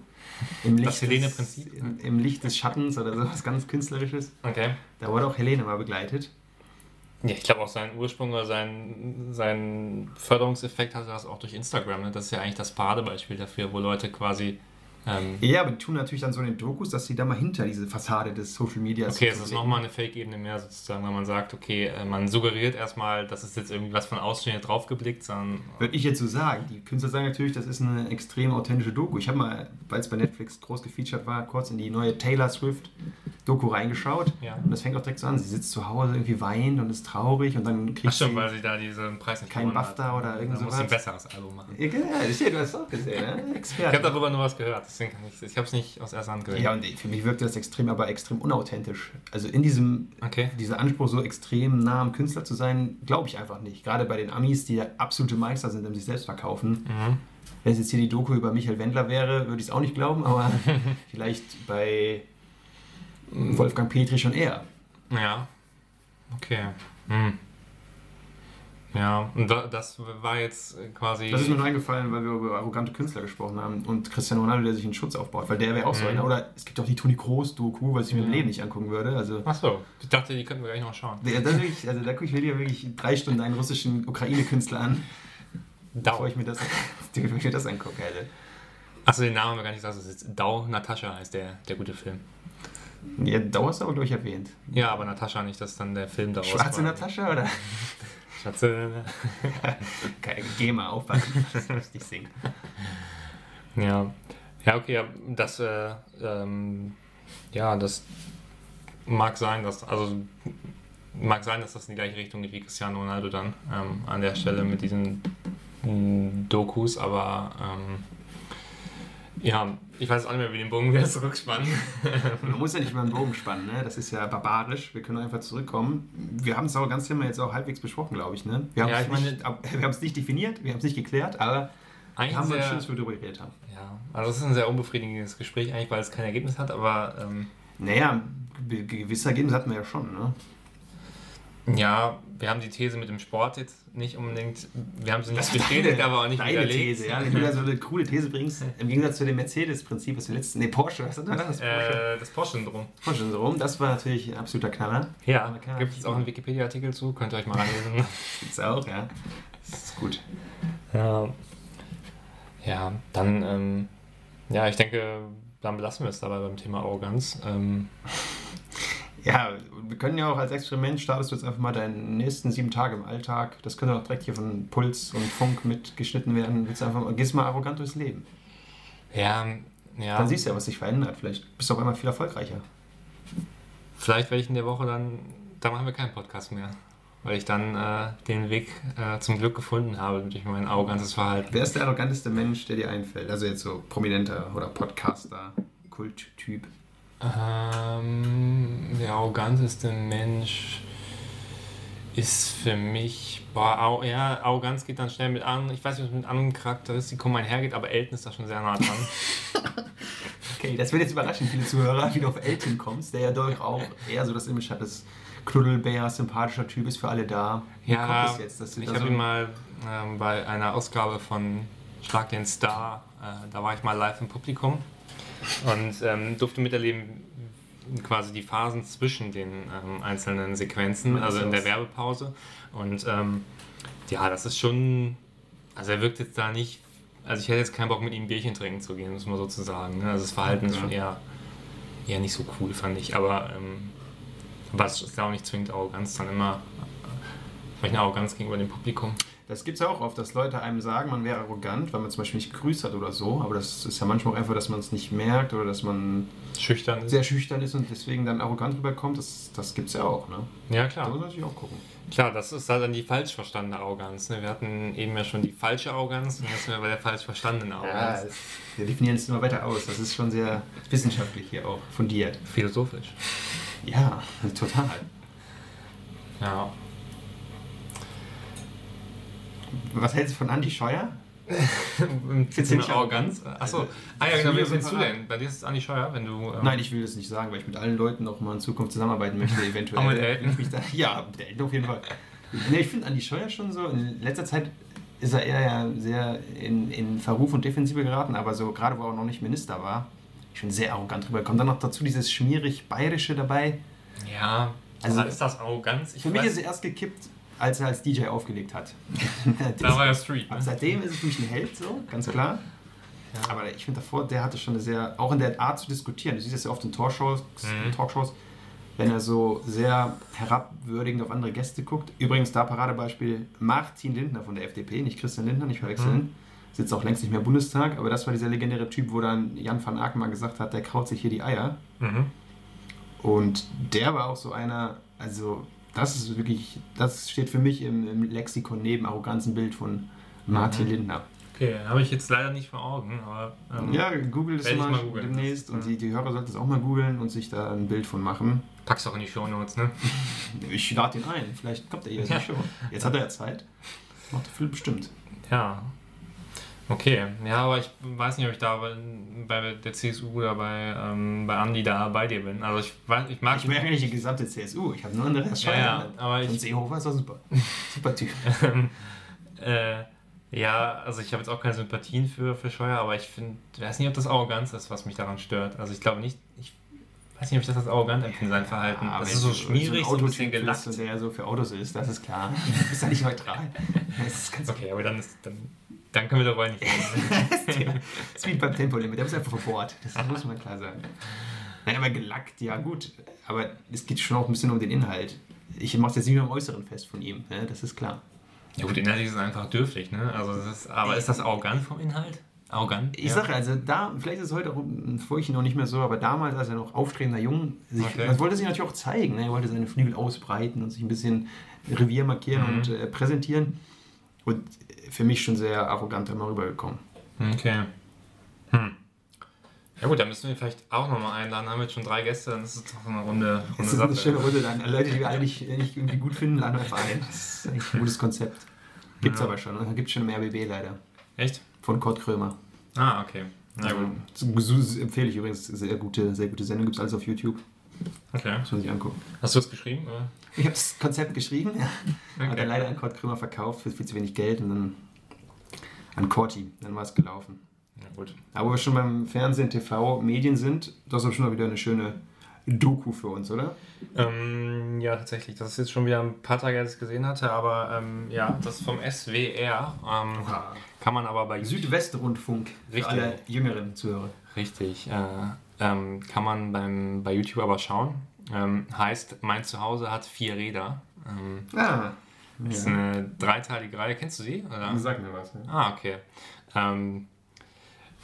Im Das des- Helene-Prinzip? Im, Im Licht des Schattens oder sowas ganz Künstlerisches. Okay. Da wurde auch Helene mal begleitet. Ja, ich glaube auch sein Ursprung oder sein, sein Förderungseffekt hatte das auch durch Instagram. Ne? Das ist ja eigentlich das Paradebeispiel dafür, wo Leute quasi. Ähm, Ja, aber die tun natürlich dann so in den Dokus, dass sie da mal hinter diese Fassade des Social Media okay, es ist nochmal eine Fake-Ebene mehr sozusagen, weil man sagt, okay, äh, man suggeriert erstmal, das ist jetzt irgendwie was von außen hier drauf geblickt, sondern. Würde ich jetzt so sagen. Die Künstler sagen natürlich, das ist eine extrem authentische Doku. Ich habe mal, weil es bei Netflix groß gefeatured war, kurz in die neue Taylor Swift Doku reingeschaut. Ja. Und das fängt auch direkt so an. Sie sitzt zu Hause, irgendwie weint und ist traurig und dann kriegt Ach stimmt, sie... weil sie da diesen Preis nicht Kein BAFTA oder irgend Da muss sowas. sie ein besseres Album machen. Ja, genau, du hast es auch gesehen, ne? [LAUGHS] Ich habe Experte. darüber nur was gehört, deswegen kann ich Ich habe es nicht aus erster Hand gesehen. Ja, und für mich wirkte das extrem, aber extrem unauthentisch. Also in diesem, Okay. dieser Anspruch, so extrem nah am Künstler zu sein, glaube ich einfach nicht. Gerade bei den Amis, die ja absolute Meister sind im sich selbst verkaufen. Mhm. Wenn es jetzt hier die Doku über Michael Wendler wäre, würde ich es auch nicht glauben, aber [LAUGHS] vielleicht bei Wolfgang Petri schon eher. Ja. Okay. Hm. Ja, und das war jetzt quasi. Das ist mir nur eingefallen, weil wir über arrogante Künstler gesprochen haben und Cristiano Ronaldo, der sich einen Schutz aufbaut, weil der wäre auch mhm. so einer. Oder es gibt auch die Toni Kroos-Doku, was ich mir im Leben nicht angucken würde. Also, Ach so, ich dachte, die könnten wir gleich noch schauen. Ja, das wirklich, also da gucke ich mir ja wirklich drei Stunden einen russischen Ukraine-Künstler an, Dau. bevor ich mir das, [LAUGHS] bevor ich mir das angucke. Also. Achso, den Namen haben wir gar nicht gesagt. Das ist Dau Natascha heißt der, der gute Film. Ja, Dau hast du aber, glaube ich, erwähnt. Ja, aber Natascha nicht, dass dann der Film daraus Schwarze Natascha, oder? [LAUGHS] Schatze. [LAUGHS] Geh mal aufpassen, dass ich singen. Ja. Ja, okay, das, äh, ähm, ja, das mag sein, dass, also mag sein, dass das in die gleiche Richtung geht wie Cristiano Ronaldo dann ähm, an der Stelle mit diesen mm, Dokus, aber ähm, ja, ich weiß auch nicht mehr, wie den Bogen wieder [LAUGHS] zurückspannen. Man muss ja nicht mal einen Bogen spannen, ne? das ist ja barbarisch. Wir können einfach zurückkommen. Wir haben es auch ganz Thema jetzt auch halbwegs besprochen, glaube ich. Ne? Wir haben ja, es nicht, definiert, wir haben es nicht geklärt, aber eigentlich haben wir schön, dass wir darüber geredet haben. Ja, also es ist ein sehr unbefriedigendes Gespräch eigentlich, weil es kein Ergebnis hat, aber... Ähm, naja, gewisse Ergebnisse hatten wir ja schon, ne? Ja, wir haben die These mit dem Sport jetzt nicht unbedingt, wir haben sie nicht bestätigt, aber auch nicht deine widerlegt. These, ja? Wenn du da so eine coole These bringst, [LAUGHS] im Gegensatz zu dem Mercedes-Prinzip, was wir letzten, nee, Porsche, was hat das? Porsche? Äh, das Porsche-Syndrom. Porsche-Syndrom, das war natürlich ein absoluter Knaller. Ja, gibt es auch einen Wikipedia-Artikel zu, könnt ihr euch mal anlesen. [LAUGHS] gibt es auch, ja. Das ist gut. Ja, ja dann, ähm, ja, ich denke, dann belassen wir es dabei beim Thema Arroganz. Ähm, ja, wir können ja auch als Experiment startest du jetzt einfach mal deine nächsten sieben Tage im Alltag. Das könnte auch direkt hier von Puls und Funk mitgeschnitten werden. Willst einfach mal, gehst mal arrogant durchs Leben. Ja, ja. Dann siehst du ja, was sich verändert. Vielleicht bist du auf einmal viel erfolgreicher. Vielleicht werde ich in der Woche dann, da machen wir keinen Podcast mehr. Weil ich dann äh, den Weg äh, zum Glück gefunden habe durch mein arrogantes Verhalten. Wer ist der arroganteste Mensch, der dir einfällt? Also jetzt so prominenter oder Podcaster, Kulttyp. Ähm, der arroganteste Mensch ist für mich, boah, au, ja, Arroganz geht dann schnell mit an. Ich weiß nicht, was mit anderen Charakteristiken einhergeht, aber Elton ist da schon sehr nah dran. [LAUGHS] okay, das wird jetzt überraschen, viele Zuhörer, wie du auf Elton kommst, der ja doch auch eher so das Image hat, das Knuddelbär, sympathischer Typ ist für alle da. Wie ja, jetzt, ich habe so ihn mal ähm, bei einer Ausgabe von Schlag den Star, äh, da war ich mal live im Publikum und ähm, durfte miterleben, quasi die Phasen zwischen den ähm, einzelnen Sequenzen, also in der Werbepause. Und ähm, ja, das ist schon, also er wirkt jetzt da nicht, also ich hätte jetzt keinen Bock mit ihm ein Bierchen trinken zu gehen, muss man sozusagen. Ne? Also das Verhalten ja. ist schon eher, eher nicht so cool, fand ich. Aber ähm, was ist ja auch nicht zwingend Arroganz, dann immer äh, vielleicht eine Arroganz gegenüber dem Publikum. Das gibt es ja auch oft, dass Leute einem sagen, man wäre arrogant, weil man zum Beispiel nicht gegrüßt hat oder so. Aber das ist ja manchmal auch einfach, dass man es nicht merkt oder dass man schüchtern ist. sehr schüchtern ist und deswegen dann arrogant rüberkommt. Das, das gibt es ja auch. Ne? Ja, klar. Da muss man natürlich auch gucken. Klar, das ist dann die falsch verstandene Arroganz. Ne? Wir hatten eben ja schon die falsche Arroganz und jetzt sind wir bei der falsch verstandenen Arroganz. Ja, wir definieren es immer weiter aus. Das ist schon sehr wissenschaftlich hier auch, fundiert. Philosophisch. Ja, total. Ja, was hältst du von Andi Scheuer? [LAUGHS] Findest du Arroganz? Achso, ah ja, genau, wie findest du denn? Bei dir ist es Andi Scheuer, wenn du. Ähm Nein, ich will das nicht sagen, weil ich mit allen Leuten noch mal in Zukunft zusammenarbeiten möchte, [LAUGHS] eventuell. Auch mit Elton? ja, mit Elton auf jeden Fall. Nee, ich finde Andi Scheuer schon so, in letzter Zeit ist er eher ja sehr in, in Verruf und Defensive geraten, aber so gerade wo er noch nicht Minister war, schon sehr arrogant drüber. Kommt dann noch dazu dieses schmierig Bayerische dabei. Ja, also ist das Arroganz? Ich für mich ist er erst gekippt, als er als DJ aufgelegt hat. [LAUGHS] da war er Street. Ne? Seitdem ist es durch ein Held so, ganz klar. Ja. Aber ich finde davor, der hatte schon eine sehr, auch in der Art zu diskutieren, du siehst das ja oft in Talkshows, mhm. Talkshows wenn er so sehr herabwürdigend auf andere Gäste guckt. Übrigens da Paradebeispiel Martin Lindner von der FDP, nicht Christian Lindner, nicht verwechseln. Mhm. Sitzt auch längst nicht mehr im Bundestag, aber das war dieser legendäre Typ, wo dann Jan van Aken mal gesagt hat, der kraut sich hier die Eier. Mhm. Und der war auch so einer, also das ist wirklich, das steht für mich im, im Lexikon neben Arroganz ein Bild von Martin mhm. Lindner. Okay, habe ich jetzt leider nicht vor Augen, aber. Ähm, ja, google das mal, mal demnächst und die, die Hörer sollten es auch mal googeln und sich da ein Bild von machen. Pack's auch in die Show Notes, ne? [LAUGHS] ich lade ihn ein, vielleicht kommt er hier in die Show. Jetzt hat er ja Zeit. Macht er viel bestimmt. Ja. Okay, ja, aber ich weiß nicht, ob ich da bei, bei der CSU oder bei, ähm, bei Andi da bei dir bin. Also ich, weiß, ich mag... Ich merke nicht die gesamte CSU, ich habe nur Andreas Scheuer. Ja, ja, aber ich- Und Seehofer ist doch super. [LAUGHS] Super Typ. äh, ja, also ich habe jetzt auch keine Sympathien für, für Scheuer, aber ich finde, weiß nicht, ob das Arroganz ist, was mich daran stört. Also ich glaube nicht, ich weiß nicht, ob ich das als arrogant empfinde, sein Verhalten. Ja, das ist so schmierig, so ein bisschen Autotyp bist gelackt. und der so für Autos ist, das ist klar. [LAUGHS] Du bist ja nicht neutral. [LAUGHS] Das ist ganz Okay, aber dann ist, dann, dann können wir darüber nicht reden. [LAUGHS] Das ist wie beim Tempolimit, der muss einfach von Bord. Das muss man klar sagen. Nein, aber gelackt, ja gut. Aber es geht schon auch ein bisschen um den Inhalt. Ich mache es jetzt nicht nur am Äußeren fest von ihm, ne? das ist klar. Ja gut, inhaltlich ist es einfach dürftig, ne? Also ist, aber ist das arrogant vom Inhalt? Arrogant? Ich ja. sage also, da, vielleicht ist es heute auch ein Furchen noch nicht mehr so, aber damals, als er noch aufstrebender Jung, sich, Okay. das wollte er sich natürlich auch zeigen. Ne? Er wollte seine Flügel ausbreiten und sich ein bisschen Revier markieren Mhm. und äh, präsentieren. Und für mich schon sehr arrogant einmal rübergekommen. Okay. Hm. Ja gut, dann müssen wir vielleicht auch nochmal einladen. Haben wir jetzt schon drei Gäste, dann ist es doch eine runde, Das runde ist eine Sache. schöne Runde dann. Leute, die wir alle nicht, nicht irgendwie gut finden, laden wir einfach ein. Das ist eigentlich ein [LAUGHS] gutes Konzept. Gibt's Ja. aber schon. Und gibt es schon im RBB leider. Echt? Von Kurt Krömer. Ah, okay. Na gut. So, so empfehle ich übrigens. Sehr gute, sehr gute Sendung. Gibt es alles auf YouTube. Okay. Muss man sich angucken. Hast du es geschrieben? Oder? Ich habe das Konzept geschrieben. Hat Okay. er leider an Kurt Krömer verkauft für viel zu wenig Geld und dann an Corti. Dann war es gelaufen. Ja, gut. Aber wo wir schon beim Fernsehen, TV, Medien sind, das ist schon mal wieder eine schöne Doku für uns, oder? Ähm, ja, tatsächlich. Das ist jetzt schon wieder ein paar Tage, als ich es gesehen hatte, aber ähm, ja, das ist vom SWR. Ähm, kann man aber bei Südwestrundfunk für Richtig. alle jüngeren Zuhörer. Richtig. Äh, ähm, kann man beim, bei YouTube aber schauen. Ähm, heißt, mein Zuhause hat vier Räder. Ähm, Ah, Das ist eine dreiteilige Reihe. Kennst du sie? Oder? Sag mir was. Ja. Ah, okay. Ähm,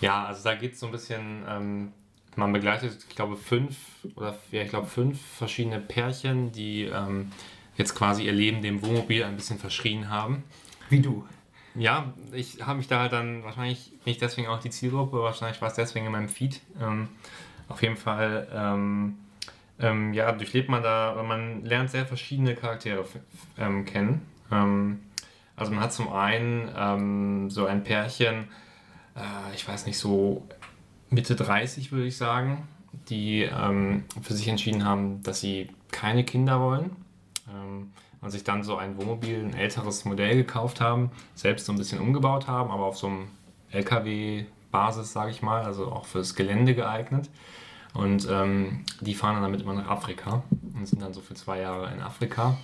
ja, also da geht es so ein bisschen, ähm, man begleitet, ich glaube, fünf oder ja, ich glaube fünf verschiedene Pärchen, die ähm, jetzt quasi ihr Leben dem Wohnmobil ein bisschen verschrien haben. Wie du. Ja, ich habe mich da halt dann, wahrscheinlich nicht deswegen auch die Zielgruppe, wahrscheinlich war es deswegen in meinem Feed. Auf jeden Fall, ähm, ähm, ja, durchlebt man da, man lernt sehr verschiedene Charaktere ähm, kennen. Ähm, also man hat zum einen ähm, so ein Pärchen, äh, ich weiß nicht, so Mitte 30 würde ich sagen, die ähm, für sich entschieden haben, dass sie keine Kinder wollen. Und sich dann so ein Wohnmobil, ein älteres Modell gekauft haben, selbst so ein bisschen umgebaut haben, aber auf so einem LKW-Basis, sage ich mal, also auch fürs Gelände geeignet. Und ähm, die fahren dann damit immer nach Afrika und sind dann so für zwei Jahre in Afrika,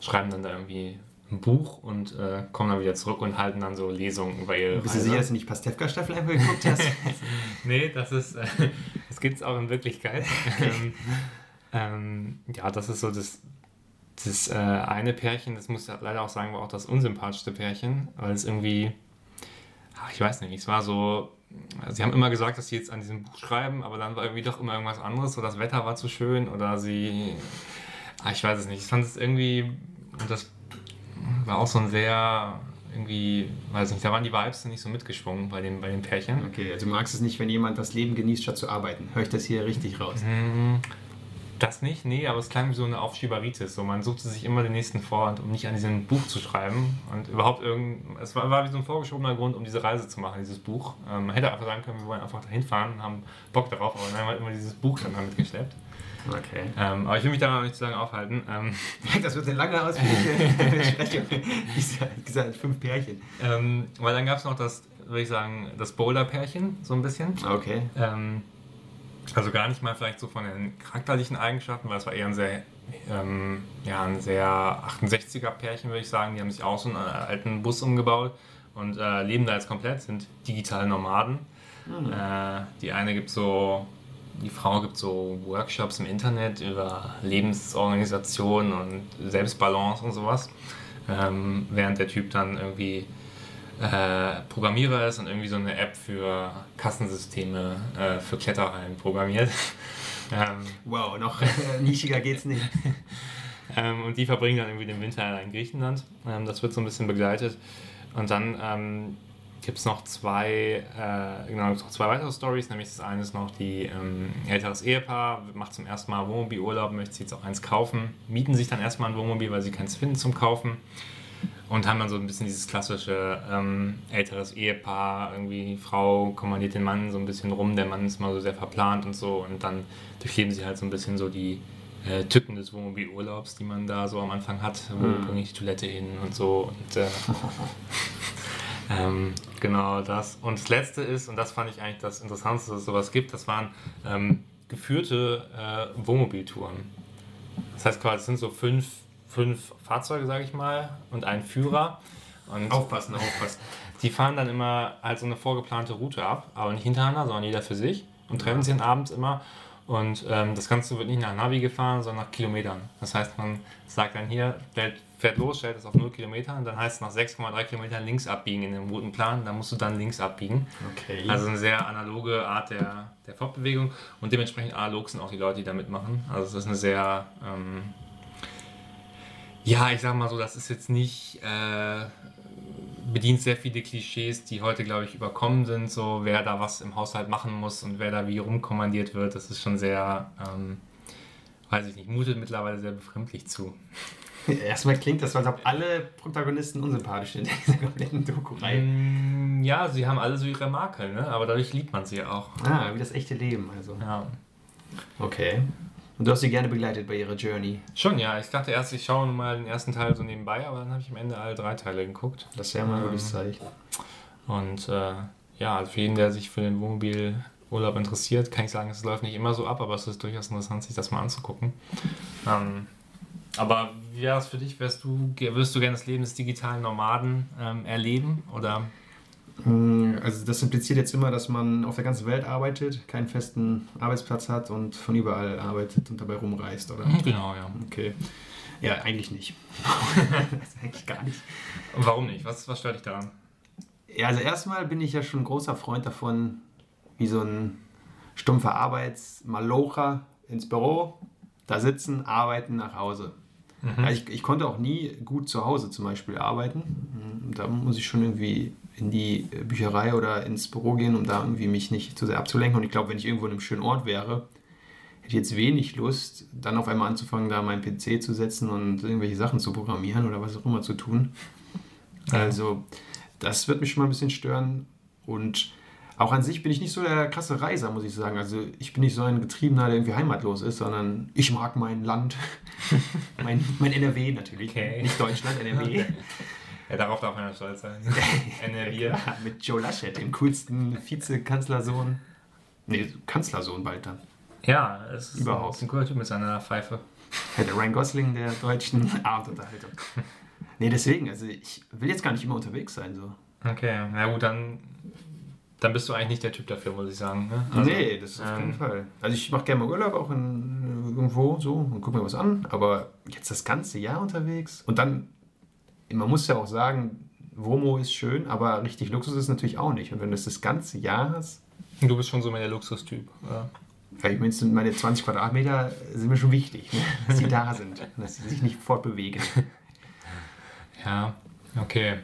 schreiben dann da irgendwie ein Buch und äh, kommen dann wieder zurück und halten dann so Lesungen über ihre Bist du sicher, dass du nicht Pastewka-Staffel einfach geguckt hast? [LAUGHS] Nee, das ist, äh, [LAUGHS] das gibt es auch in Wirklichkeit. ähm, ähm, ja, das ist so das, das äh, eine Pärchen, das muss ich leider auch sagen, war auch das unsympathischste Pärchen, weil es irgendwie, ach, ich weiß nicht, es war so, sie haben immer gesagt, dass sie jetzt an diesem Buch schreiben, aber dann war irgendwie doch immer irgendwas anderes, so das Wetter war zu schön oder sie, ah, ich weiß es nicht, ich fand es irgendwie, und das war auch so ein sehr, irgendwie, weiß nicht, da waren die Vibes nicht so mitgeschwungen bei dem, bei dem Pärchen. Okay, also du magst es nicht, wenn jemand das Leben genießt, statt zu arbeiten. Höre ich das hier richtig raus? Mm, Das nicht, nee, aber es klang wie so eine Aufschieberitis. So, man suchte sich immer den nächsten Vorwand, um nicht an diesem Buch zu schreiben. Und überhaupt irgend. Es war, war wie so ein vorgeschobener Grund, um diese Reise zu machen, dieses Buch. Ähm, man hätte einfach sagen können, wir wollen einfach dahin fahren und haben Bock darauf, aber dann haben wir immer dieses Buch dann damit geschleppt. Okay. Ähm, aber ich will mich da noch nicht zu lange aufhalten. Ähm, [LAUGHS] Das wird eine lange ausführliche. Dieser, dieser fünf Pärchen. ähm, weil dann gab es noch das, würde ich sagen, das Boulder-Pärchen, so ein bisschen. Okay. Ähm, also gar nicht mal vielleicht so von den charakterlichen Eigenschaften, weil es war eher ein sehr, ähm, ja, ein sehr 68er Pärchen, würde ich sagen. Die haben sich auch so einen äh, alten Bus umgebaut und äh, leben da jetzt komplett, sind digitale Nomaden. Äh, die eine gibt so, die Frau gibt so Workshops im Internet über Lebensorganisation und Selbstbalance und sowas. Ähm, während der Typ dann irgendwie äh, Programmierer ist und irgendwie so eine App für Kassensysteme äh, für Kletterhallen programmiert. [LAUGHS] ähm, Wow, noch äh, nischiger geht's nicht. [LAUGHS] ähm, und die verbringen dann irgendwie den Winter in Griechenland. Ähm, das wird so ein bisschen begleitet. Und dann ähm, gibt es noch zwei, äh, genau, gibt's noch zwei weitere Stories. Nämlich das eine ist noch die ähm, älteres Ehepaar, macht zum ersten Mal Wohnmobilurlaub, möchte sich jetzt auch eins kaufen, mieten sich dann erstmal ein Wohnmobil, weil sie keins finden zum Kaufen. Und haben dann so ein bisschen dieses klassische ähm, älteres Ehepaar, irgendwie die Frau kommandiert den Mann so ein bisschen rum, der Mann ist mal so sehr verplant und so und dann durchleben sie halt so ein bisschen so die äh, Tücken des Wohnmobilurlaubs, die man da so am Anfang hat, wo Mhm. bringe ich die Toilette hin und so und äh, [LAUGHS] ähm, genau das. Und das letzte ist, und das fand ich eigentlich das Interessanteste, dass es sowas gibt, das waren ähm, geführte äh, Wohnmobiltouren. Das heißt quasi, es sind so fünf, fünf Fahrzeuge, sage ich mal, und ein Führer. Und Aufpassen, aufpassen. die fahren dann immer halt so eine vorgeplante Route ab, aber nicht hintereinander, sondern jeder für sich und treffen sich dann abends immer. Und ähm, das Ganze wird nicht nach Navi gefahren, sondern nach Kilometern. Das heißt, man sagt dann hier, stellt, fährt los, stellt es auf 0 Kilometer und dann heißt es nach 6,3 Kilometern links abbiegen in dem Routenplan. Dann musst du dann links abbiegen. Okay. Also eine sehr analoge Art der, der Fortbewegung und dementsprechend analog sind auch die Leute, die da mitmachen. Also es ist eine sehr, ähm, ja, ich sag mal so, das ist jetzt nicht, äh, bedient sehr viele Klischees, die heute, glaube ich, überkommen sind, so wer da was im Haushalt machen muss und wer da wie rumkommandiert wird. Das ist schon sehr, ähm, weiß ich nicht, mutet mittlerweile sehr befremdlich zu. [LAUGHS] Erstmal klingt das, als ob alle Protagonisten unsympathisch sind in dieser kompletten Doku-Reihe. Mm, Ja, sie haben alle so ihre Makel, ne? aber dadurch liebt man sie auch. Ah, wie das echte Leben, also. Ja. Okay. Und du hast sie gerne begleitet bei ihrer Journey. Schon, ja. Ich dachte erst, ich schaue mal den ersten Teil so nebenbei, aber dann habe ich am Ende alle drei Teile geguckt. Das ist ja mal ein gutes Zeichen. Und äh, ja, also für jeden, der sich für den Wohnmobilurlaub interessiert, kann ich sagen, es läuft nicht immer so ab, aber es ist durchaus interessant, sich das mal anzugucken. Ähm, aber wie wäre es für dich? Wärst du, würdest du gerne das Leben des digitalen Nomaden ähm, erleben? Oder? Mm, Also das impliziert jetzt immer, dass man auf der ganzen Welt arbeitet, keinen festen Arbeitsplatz hat und von überall arbeitet und dabei rumreist, oder? Genau, ja. Okay. Ja, eigentlich nicht. [LAUGHS] eigentlich gar nicht. Warum nicht? Was, was stört dich daran? Ja, also erstmal bin ich ja schon ein großer Freund davon, wie so ein stumpfer Arbeitsmalocher ins Büro, da sitzen, arbeiten, nach Hause. Also ich, ich konnte auch nie gut zu Hause zum Beispiel arbeiten. Da muss ich schon irgendwie in die Bücherei oder ins Büro gehen, um da irgendwie mich nicht zu sehr abzulenken. Und ich glaube, wenn ich irgendwo in einem schönen Ort wäre, hätte ich jetzt wenig Lust, dann auf einmal anzufangen, da meinen PC zu setzen und irgendwelche Sachen zu programmieren oder was auch immer zu tun. Also, das wird mich schon mal ein bisschen stören. Und auch an sich bin ich nicht so der krasse Reiser, muss ich sagen. Also, ich bin nicht so ein Getriebener, der irgendwie heimatlos ist, sondern ich mag mein Land. [LAUGHS] mein, mein NRW natürlich. Okay. Nicht Deutschland, NRW. Ja, darauf darf man ja stolz sein. [LAUGHS] NRW. Ja, mit Joe Laschet, dem coolsten Vizekanzlersohn. Nee, Kanzlersohn bald dann. Ja, es ist Überhaupt. ein cooler Typ mit seiner Pfeife. Ja, der Ryan Gosling der deutschen [LAUGHS] Abendunterhaltung. Nee, deswegen, also ich will jetzt gar nicht immer unterwegs sein. So. Okay, na gut, dann, dann bist du eigentlich nicht der Typ dafür, muss ich sagen. Ne? Also, nee, das auf keinen ähm, Fall. Also ich mache gerne mal Urlaub auch in, irgendwo so und gucke mir was an, aber jetzt das ganze Jahr unterwegs und dann, man muss ja auch sagen, Womo ist schön, aber richtig Luxus ist natürlich auch nicht. Und wenn du das das ganze Jahr hast, Du bist schon so mehr der Luxustyp. Ja. weil ich meine, meine 20 Quadratmeter sind mir schon wichtig, ne? [LAUGHS] dass sie da sind, dass sie sich nicht fortbewegen. [LAUGHS] ja, okay.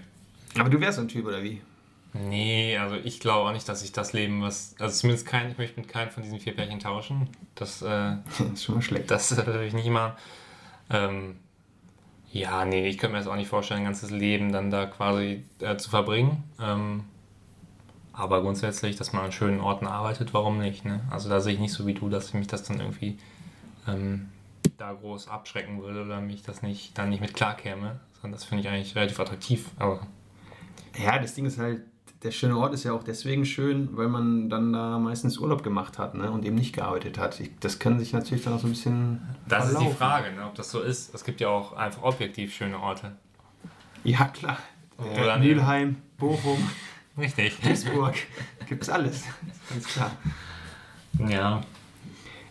Aber du wärst so ein Typ, oder wie? Nee, also ich glaube auch nicht, dass ich das Leben, was. Also zumindest kein, ich möchte mit keinem von diesen vier Pärchen tauschen. Das, äh, [LAUGHS] Das ist schon mal schlecht. das würde ich nicht machen. Ähm, ja, nee, ich könnte mir das auch nicht vorstellen, ein ganzes Leben dann da quasi äh, zu verbringen. Ähm, aber grundsätzlich, dass man an schönen Orten arbeitet, warum nicht? Ne? Also da sehe ich nicht so wie du, dass mich das dann irgendwie ähm, da groß abschrecken würde oder mich das nicht dann nicht mit klarkäme. Sondern das finde ich eigentlich relativ attraktiv. Aber Ja, das Ding ist halt, der schöne Ort ist ja auch deswegen schön, weil man dann da meistens Urlaub gemacht hat ne? und eben nicht gearbeitet hat. Ich, das kann sich natürlich dann auch so ein bisschen. das ist die verlaufen. Frage, ne, ob das so ist. Es gibt ja auch einfach objektiv schöne Orte. Ja, klar. Oder Mülheim, Bochum, [LAUGHS] Richtig. Duisburg, gibt es alles. Ganz klar. Ja.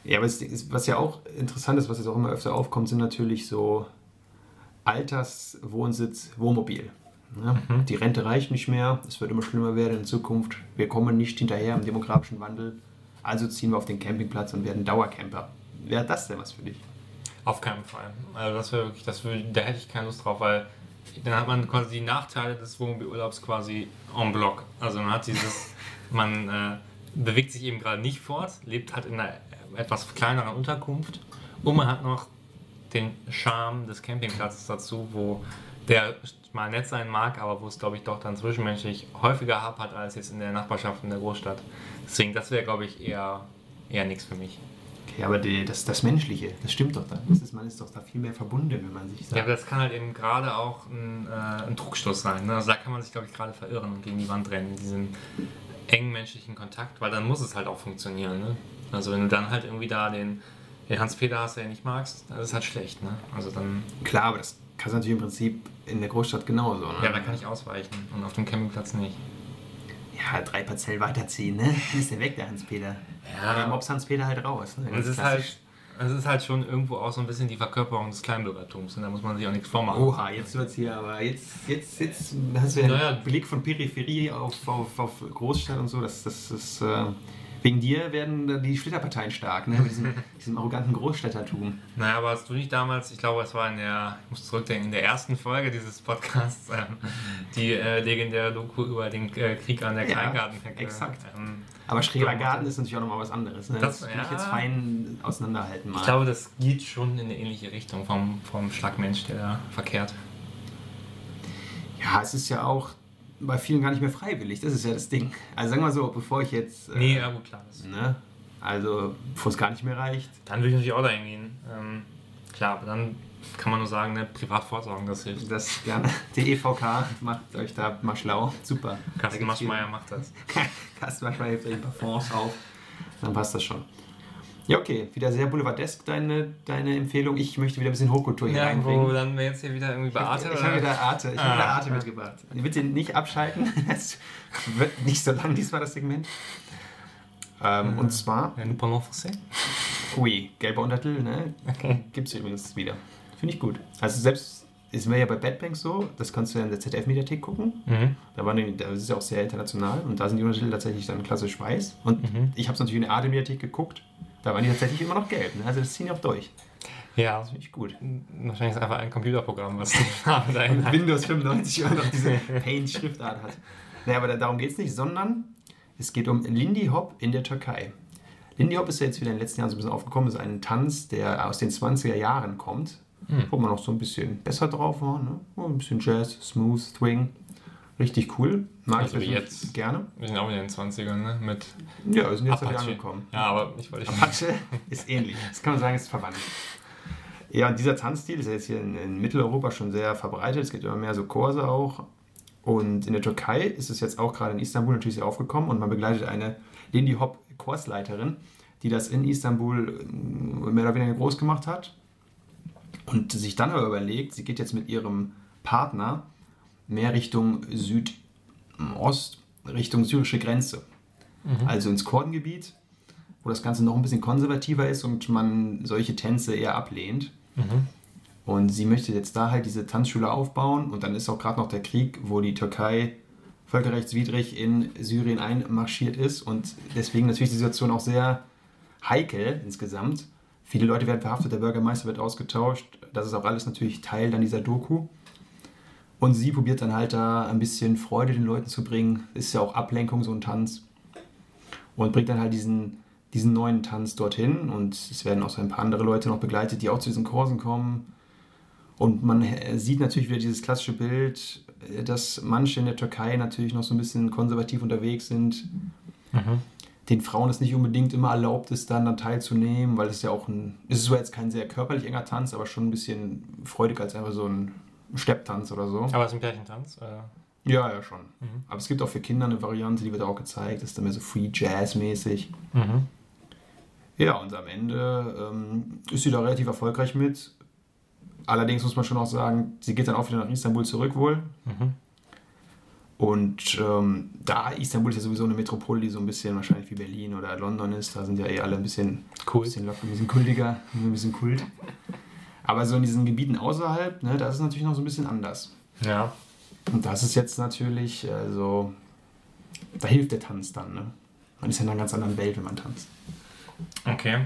Ja, aber es was ja auch interessant ist, was jetzt auch immer öfter aufkommt, sind natürlich so Alterswohnsitz, Wohnmobil. Ja, Die Rente reicht nicht mehr, es wird immer schlimmer werden in Zukunft. Wir kommen nicht hinterher im demografischen Wandel. Also ziehen wir auf den Campingplatz und werden Dauercamper. Wäre das denn was für dich? Auf keinen Fall. Also das wäre wirklich, das würde, da hätte ich keine Lust drauf, weil dann hat man quasi die Nachteile des Wohnmobilurlaubs quasi en bloc. Also man hat dieses, [LAUGHS] man äh, bewegt sich eben gerade nicht fort, lebt halt in einer etwas kleineren Unterkunft und man hat noch den Charme des Campingplatzes dazu, wo der mal nett sein mag, aber wo es, glaube ich, doch dann zwischenmenschlich häufiger hapert als jetzt in der Nachbarschaft in der Großstadt. Deswegen, das wäre, glaube ich, eher, eher nichts für mich. Okay, aber die, das, das Menschliche, das stimmt doch dann. Das ist, man ist doch da viel mehr verbunden, wenn man sich sagt. Ja, aber das kann halt eben gerade auch ein, äh, ein Druckstoß sein. Ne? Also da kann man sich, glaube ich, gerade verirren und gegen die Wand rennen, diesen engen menschlichen Kontakt, weil dann muss es halt auch funktionieren. Ne? Also wenn du dann halt irgendwie da den, den Hans-Peter hast, der nicht magst, das ist halt schlecht. Ne? Also dann... Klar, aber das kannst du natürlich im Prinzip in der Großstadt genauso. Ne? Ja, da kann ich ausweichen und auf dem Campingplatz nicht. Ja, drei Parzell weiterziehen, ne? [LAUGHS] Ist der weg, der Hans-Peter. Ja. Der Mobs Hans-Peter halt raus. Ne? Es ist klassisch. halt, es ist halt schon irgendwo auch so ein bisschen die Verkörperung des Kleinbürgertums und da muss man sich auch nichts vormachen. Oha, jetzt wird's hier, aber jetzt, jetzt, jetzt hast du ja Naja. einen Blick von Peripherie auf, auf, auf Großstadt und so. Das, das ist, äh, wegen dir werden die Schlitterparteien stark, ne? Mit diesem, [LAUGHS] diesem arroganten Großstädtertum. Naja, aber hast du nicht damals, ich glaube, es war in der, ich muss zurückdenken, in der ersten Folge dieses Podcasts, ähm, die äh, legendäre Doku über den äh, Krieg an der Ja, Kleingartenhecke. exakt. Ähm, Aber schräger Ja, Garten ist natürlich auch nochmal was anderes. Ne? Das- Das, will ich ja. jetzt fein auseinanderhalten mal. ich glaube, das geht schon in eine ähnliche Richtung vom, vom Schlagmensch, der da verkehrt. ja, es ist ja auch bei vielen gar nicht mehr freiwillig. Das ist ja das Ding. Also sagen wir so, bevor ich jetzt. äh, Nee, ja gut, klar. Ne? Also, bevor es gar nicht mehr reicht. dann würde ich natürlich auch dahin gehen. Ähm, klar, aber dann kann man nur sagen, ne, privat vorsorgen, das hilft. Das gerne. Die EVK macht euch da mal schlau. Super. Carsten Maschmeyer macht das. [LAUGHS] Carsten Maschmeyer hilft euch ein paar Fonds auf. Dann passt das schon. Ja, okay. Wieder sehr boulevardesk deine, deine Empfehlung. Ich möchte wieder ein bisschen Hochkultur hier Ja, reinbringen. wo dann wir jetzt hier wieder irgendwie bei Arte? Ich habe wieder Arte, ich Ah. habe wieder Arte mitgebracht. Bitte nicht abschalten. [LAUGHS] Es wird nicht so lang diesmal das Segment. Ähm, Und zwar, Ja, parlons français? ui, gelber Untertitel, ne? Okay. Gibt es übrigens wieder. Finde ich gut. Also selbst, ist mir ja bei Bad Banks so, das kannst du ja in der ZDF-Mediathek gucken. Mhm. Da, waren die, da ist es ja auch sehr international und da sind die Untertitel tatsächlich dann klassisch weiß. Und Mhm. ich habe es natürlich in der Arte-Mediathek geguckt, da waren die tatsächlich immer noch gelb. Ne? Also das ziehen die auch durch. Ja, Finde ich gut. wahrscheinlich ist einfach ein Computerprogramm, was hat. [LAUGHS] Windows 95 immer noch diese Paint-Schriftart hat. Naja, aber da- darum geht es nicht, sondern es geht um Lindy Hop in der Türkei. Lindy Hop ist ja jetzt wieder in den letzten Jahren so ein bisschen aufgekommen, ist ein Tanz, der aus den 20er Jahren kommt, wo man noch so ein bisschen besser drauf war. Ne? Ein bisschen Jazz, Smooth, Swing. Richtig cool. Mag Also ich jetzt. gerne. Wir sind auch in den 20ern, ne? Mit Ja, wir sind jetzt Apache. angekommen. Ja, aber ich wollte. Apache ist ähnlich. [LAUGHS] Das kann man sagen, ist verwandt. Ja, und dieser Tanzstil ist ja jetzt hier in, in Mitteleuropa schon sehr verbreitet. Es gibt immer mehr so Kurse auch. Und in der Türkei ist es jetzt auch gerade in Istanbul natürlich sehr aufgekommen und man begleitet eine Lindy Hop Kursleiterin, die das in Istanbul ähm, mehr oder weniger groß gemacht hat und sich dann aber überlegt, sie geht jetzt mit ihrem Partner mehr Richtung Südost, Richtung syrische Grenze. Also ins Kurdengebiet, wo das Ganze noch ein bisschen konservativer ist und man solche Tänze eher ablehnt. Und sie möchte jetzt da halt diese Tanzschule aufbauen und dann ist auch gerade noch der Krieg, wo die Türkei völkerrechtswidrig in Syrien einmarschiert ist und deswegen natürlich die Situation auch sehr heikel insgesamt. Viele Leute werden verhaftet, der Bürgermeister wird ausgetauscht. Das ist auch alles natürlich Teil dann dieser Doku. Und sie probiert dann halt da ein bisschen Freude den Leuten zu bringen. Ist ja auch Ablenkung, so ein Tanz. Und bringt dann halt diesen, diesen neuen Tanz dorthin. Und es werden auch so ein paar andere Leute noch begleitet, die auch zu diesen Kursen kommen. Und man äh, sieht natürlich wieder dieses klassische Bild, äh, dass manche in der Türkei natürlich noch so ein bisschen konservativ unterwegs sind. Den Frauen es nicht unbedingt immer erlaubt ist, dann, dann teilzunehmen, weil es ja auch ein, es ist zwar jetzt kein sehr körperlich enger Tanz, aber schon ein bisschen freudiger als einfach so ein Stepptanz oder so. Aber es ist ein Pärchentanz. Äh, Ja, ja, schon. Aber es gibt auch für Kinder eine Variante, die wird auch gezeigt, das ist dann mehr so Free Jazz-mäßig. mhm. Ja, und am Ende ähm, ist sie da relativ erfolgreich mit. Allerdings muss man schon auch sagen, sie geht dann auch wieder nach Istanbul zurück wohl. Mhm. Und ähm, da Istanbul ist ja sowieso eine Metropole, die so ein bisschen wahrscheinlich wie Berlin oder London ist, da sind ja eh alle ein bisschen, Cool. bisschen locker, ein bisschen kultiger, ein bisschen Kult. Aber so in diesen Gebieten außerhalb, ne, da ist es natürlich noch so ein bisschen anders. Ja. Und das ist jetzt natürlich, also, da hilft der Tanz dann, ne? Man ist ja in einer ganz anderen Welt, wenn man tanzt. Okay.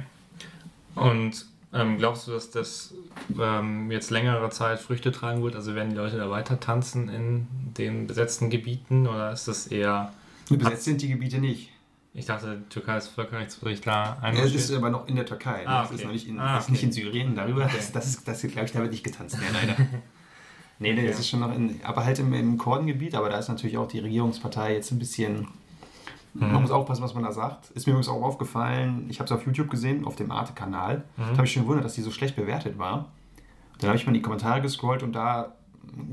Und ähm, glaubst du, dass das ähm, jetzt längere Zeit Früchte tragen wird? Also werden die Leute da weiter tanzen in den besetzten Gebieten oder ist das eher. Besetzt sind die Gebiete nicht. Ich dachte, Türkei ist völkerrechtswidrig da Ja, es ist aber noch in der Türkei. Ah, Das ist okay. noch nicht in, Ah, ist nicht okay. in Syrien. Darüber, Okay. das, das ist, das glaube ich, da wird nicht getanzt [LAUGHS] mehr, leider. Nee, nee, Okay. das ist schon noch in, aber halt im, im Kurdengebiet, aber da ist natürlich auch die Regierungspartei jetzt ein bisschen. Mhm. Man muss aufpassen, was man da sagt. Ist mir übrigens auch aufgefallen, ich habe es auf YouTube gesehen, auf dem Arte-Kanal. Mhm. Da habe ich schon gewundert, dass die so schlecht bewertet war. Dann habe ich mal in die Kommentare gescrollt und da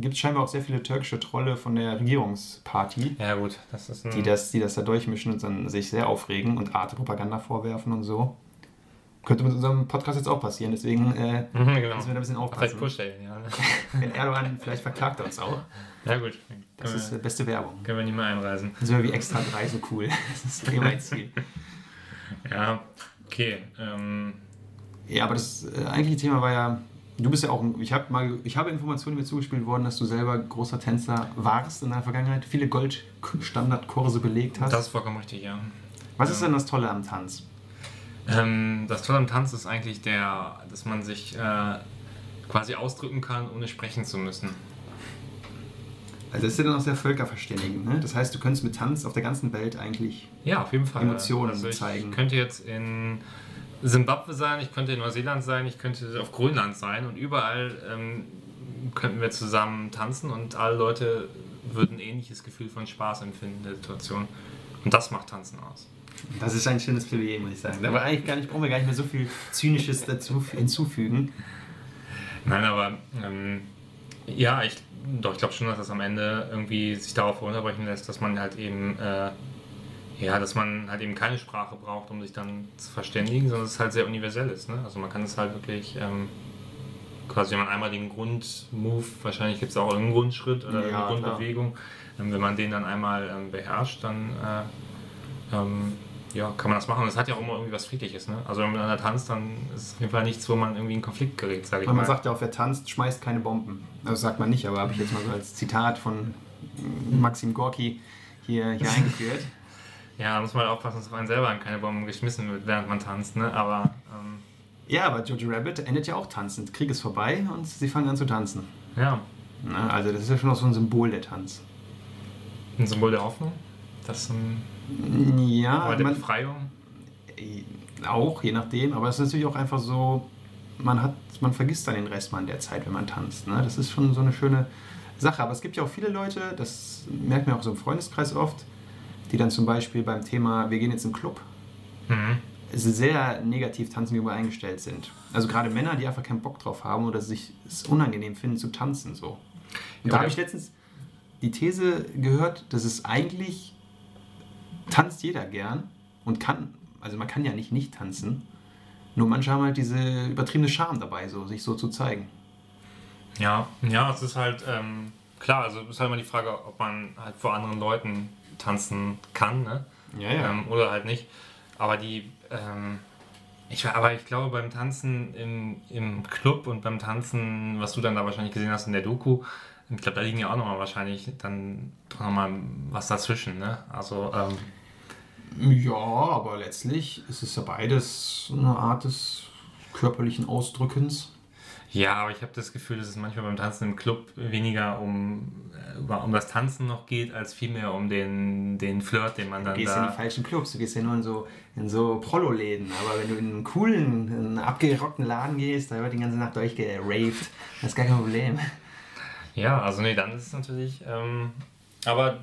gibt es scheinbar auch sehr viele türkische Trolle von der Regierungsparty, Ja, gut, das ist die das, die das da durchmischen und dann sich sehr aufregen und Arte-Propaganda vorwerfen und so. Könnte mit unserem Podcast jetzt auch passieren, deswegen äh, Mhm, genau. müssen wir da ein bisschen Vielleicht aufpassen. Push-Stellen, ja. [LAUGHS] Wenn Erdogan, vielleicht verklagt er uns auch. Ja, gut. Das können, ist äh, beste Werbung. können wir nicht mehr einreisen. Dann sind wir wie extra drei so cool. [LAUGHS] Das ist eh mein Ziel. Ja, okay. Ähm, Ja, aber das äh, eigentliche Thema war ja, du bist ja auch, ich habe mal, ich habe Informationen mir zugespielt worden, dass du selber großer Tänzer warst in der Vergangenheit, viele Goldstandardkurse belegt hast. das ist vollkommen richtig, ja. Was ist denn das Tolle am Tanz? Ähm, das Tolle am Tanz ist eigentlich der, dass man sich äh, quasi ausdrücken kann, ohne sprechen zu müssen. Also das ist ja dann auch sehr völkerverständigend, ne? Das heißt, du könntest mit Tanz auf der ganzen Welt eigentlich Ja, auf jeden Fall. Emotionen also ich zeigen. könnte jetzt in Simbabwe sein, ich könnte in Neuseeland sein, ich könnte auf Grönland sein und überall ähm, könnten wir zusammen tanzen und alle Leute würden ein ähnliches Gefühl von Spaß empfinden in der Situation. Und das macht Tanzen aus. Das ist ein schönes Plädoyer, muss ich sagen. Aber eigentlich gar nicht, brauchen wir gar nicht mehr so viel Zynisches dazu hinzufügen. Nein, aber ähm, ja, ich, doch, ich glaube schon, dass das am Ende irgendwie sich darauf runterbrechen lässt, dass man halt eben, äh, ja, dass man halt eben keine Sprache braucht, um sich dann zu verständigen, sondern es halt sehr universell ist. Ne? Also man kann es halt wirklich, ähm, quasi wenn man einmal den Grundmove, wahrscheinlich gibt es auch einen Grundschritt oder Ja, eine. Grundbewegung, ähm, wenn man den dann einmal ähm, beherrscht, dann äh, ähm, ja, kann man das machen. Und es hat ja auch immer irgendwie was Friedliches. Ne? Also wenn man miteinander tanzt, dann ist es auf jeden Fall nichts, wo man irgendwie in Konflikt gerät, sage ich Weil mal. man sagt ja auch, wer tanzt, schmeißt keine Bomben. Also sagt man nicht, aber habe ich jetzt mal so als Zitat von Maxim Gorki hier, hier eingeführt. Ja, da muss man halt aufpassen, dass auf einen selber keine Bomben geschmissen wird, während man tanzt, ne? Aber ähm, Ja, aber Jojo Rabbit endet ja auch tanzend. Krieg ist vorbei und sie fangen an zu tanzen. ja, Na, also das ist ja schon auch so ein Symbol der Tanz. ein Symbol der Hoffnung. Das ähm, Ja, aber der man, Befreiung. auch, je nachdem, aber es ist natürlich auch einfach so, man hat, man vergisst dann den Rest mal in der Zeit, wenn man tanzt. Ne? Das ist schon so eine schöne Sache. Aber es gibt ja auch viele Leute, das merkt man auch so im Freundeskreis oft, die dann zum Beispiel beim Thema, wir gehen jetzt in den Club, Mhm. sehr negativ tanzen gegenüber eingestellt sind. Also gerade Männer, die einfach keinen Bock drauf haben oder sich es unangenehm finden zu tanzen so. Und Ja, da habe ich letztens die These gehört, dass es eigentlich tanzt jeder gern und kann, also man kann ja nicht nicht tanzen. Nur manche haben halt diese übertriebene Scham dabei, so sich so zu zeigen. Ja, ja, es ist halt ähm, klar, also es ist halt immer die Frage, ob man halt vor anderen Leuten tanzen kann, ne? Ja, Ähm, oder halt nicht. Aber die, ähm, ich, aber ich glaube beim Tanzen im, im Club und beim Tanzen, was du dann da wahrscheinlich gesehen hast in der Doku, ich glaube, da liegen ja auch nochmal wahrscheinlich dann doch nochmal was dazwischen, ne? Also, ähm, ja, aber letztlich ist es ja beides eine Art des körperlichen Ausdrückens. Ja, aber ich habe das Gefühl, dass es manchmal beim Tanzen im Club weniger um, äh, um das Tanzen noch geht, als vielmehr um den, den Flirt, den man Du dann gehst in da... die falschen Clubs, du gehst ja nur in so, in so Prollo-Läden. Aber wenn du in einen coolen, in einen abgerockten Laden gehst, da wird die ganze Nacht durchgeraved. Das ist gar kein Problem. Ja, also nee, dann ist es natürlich. Ähm, aber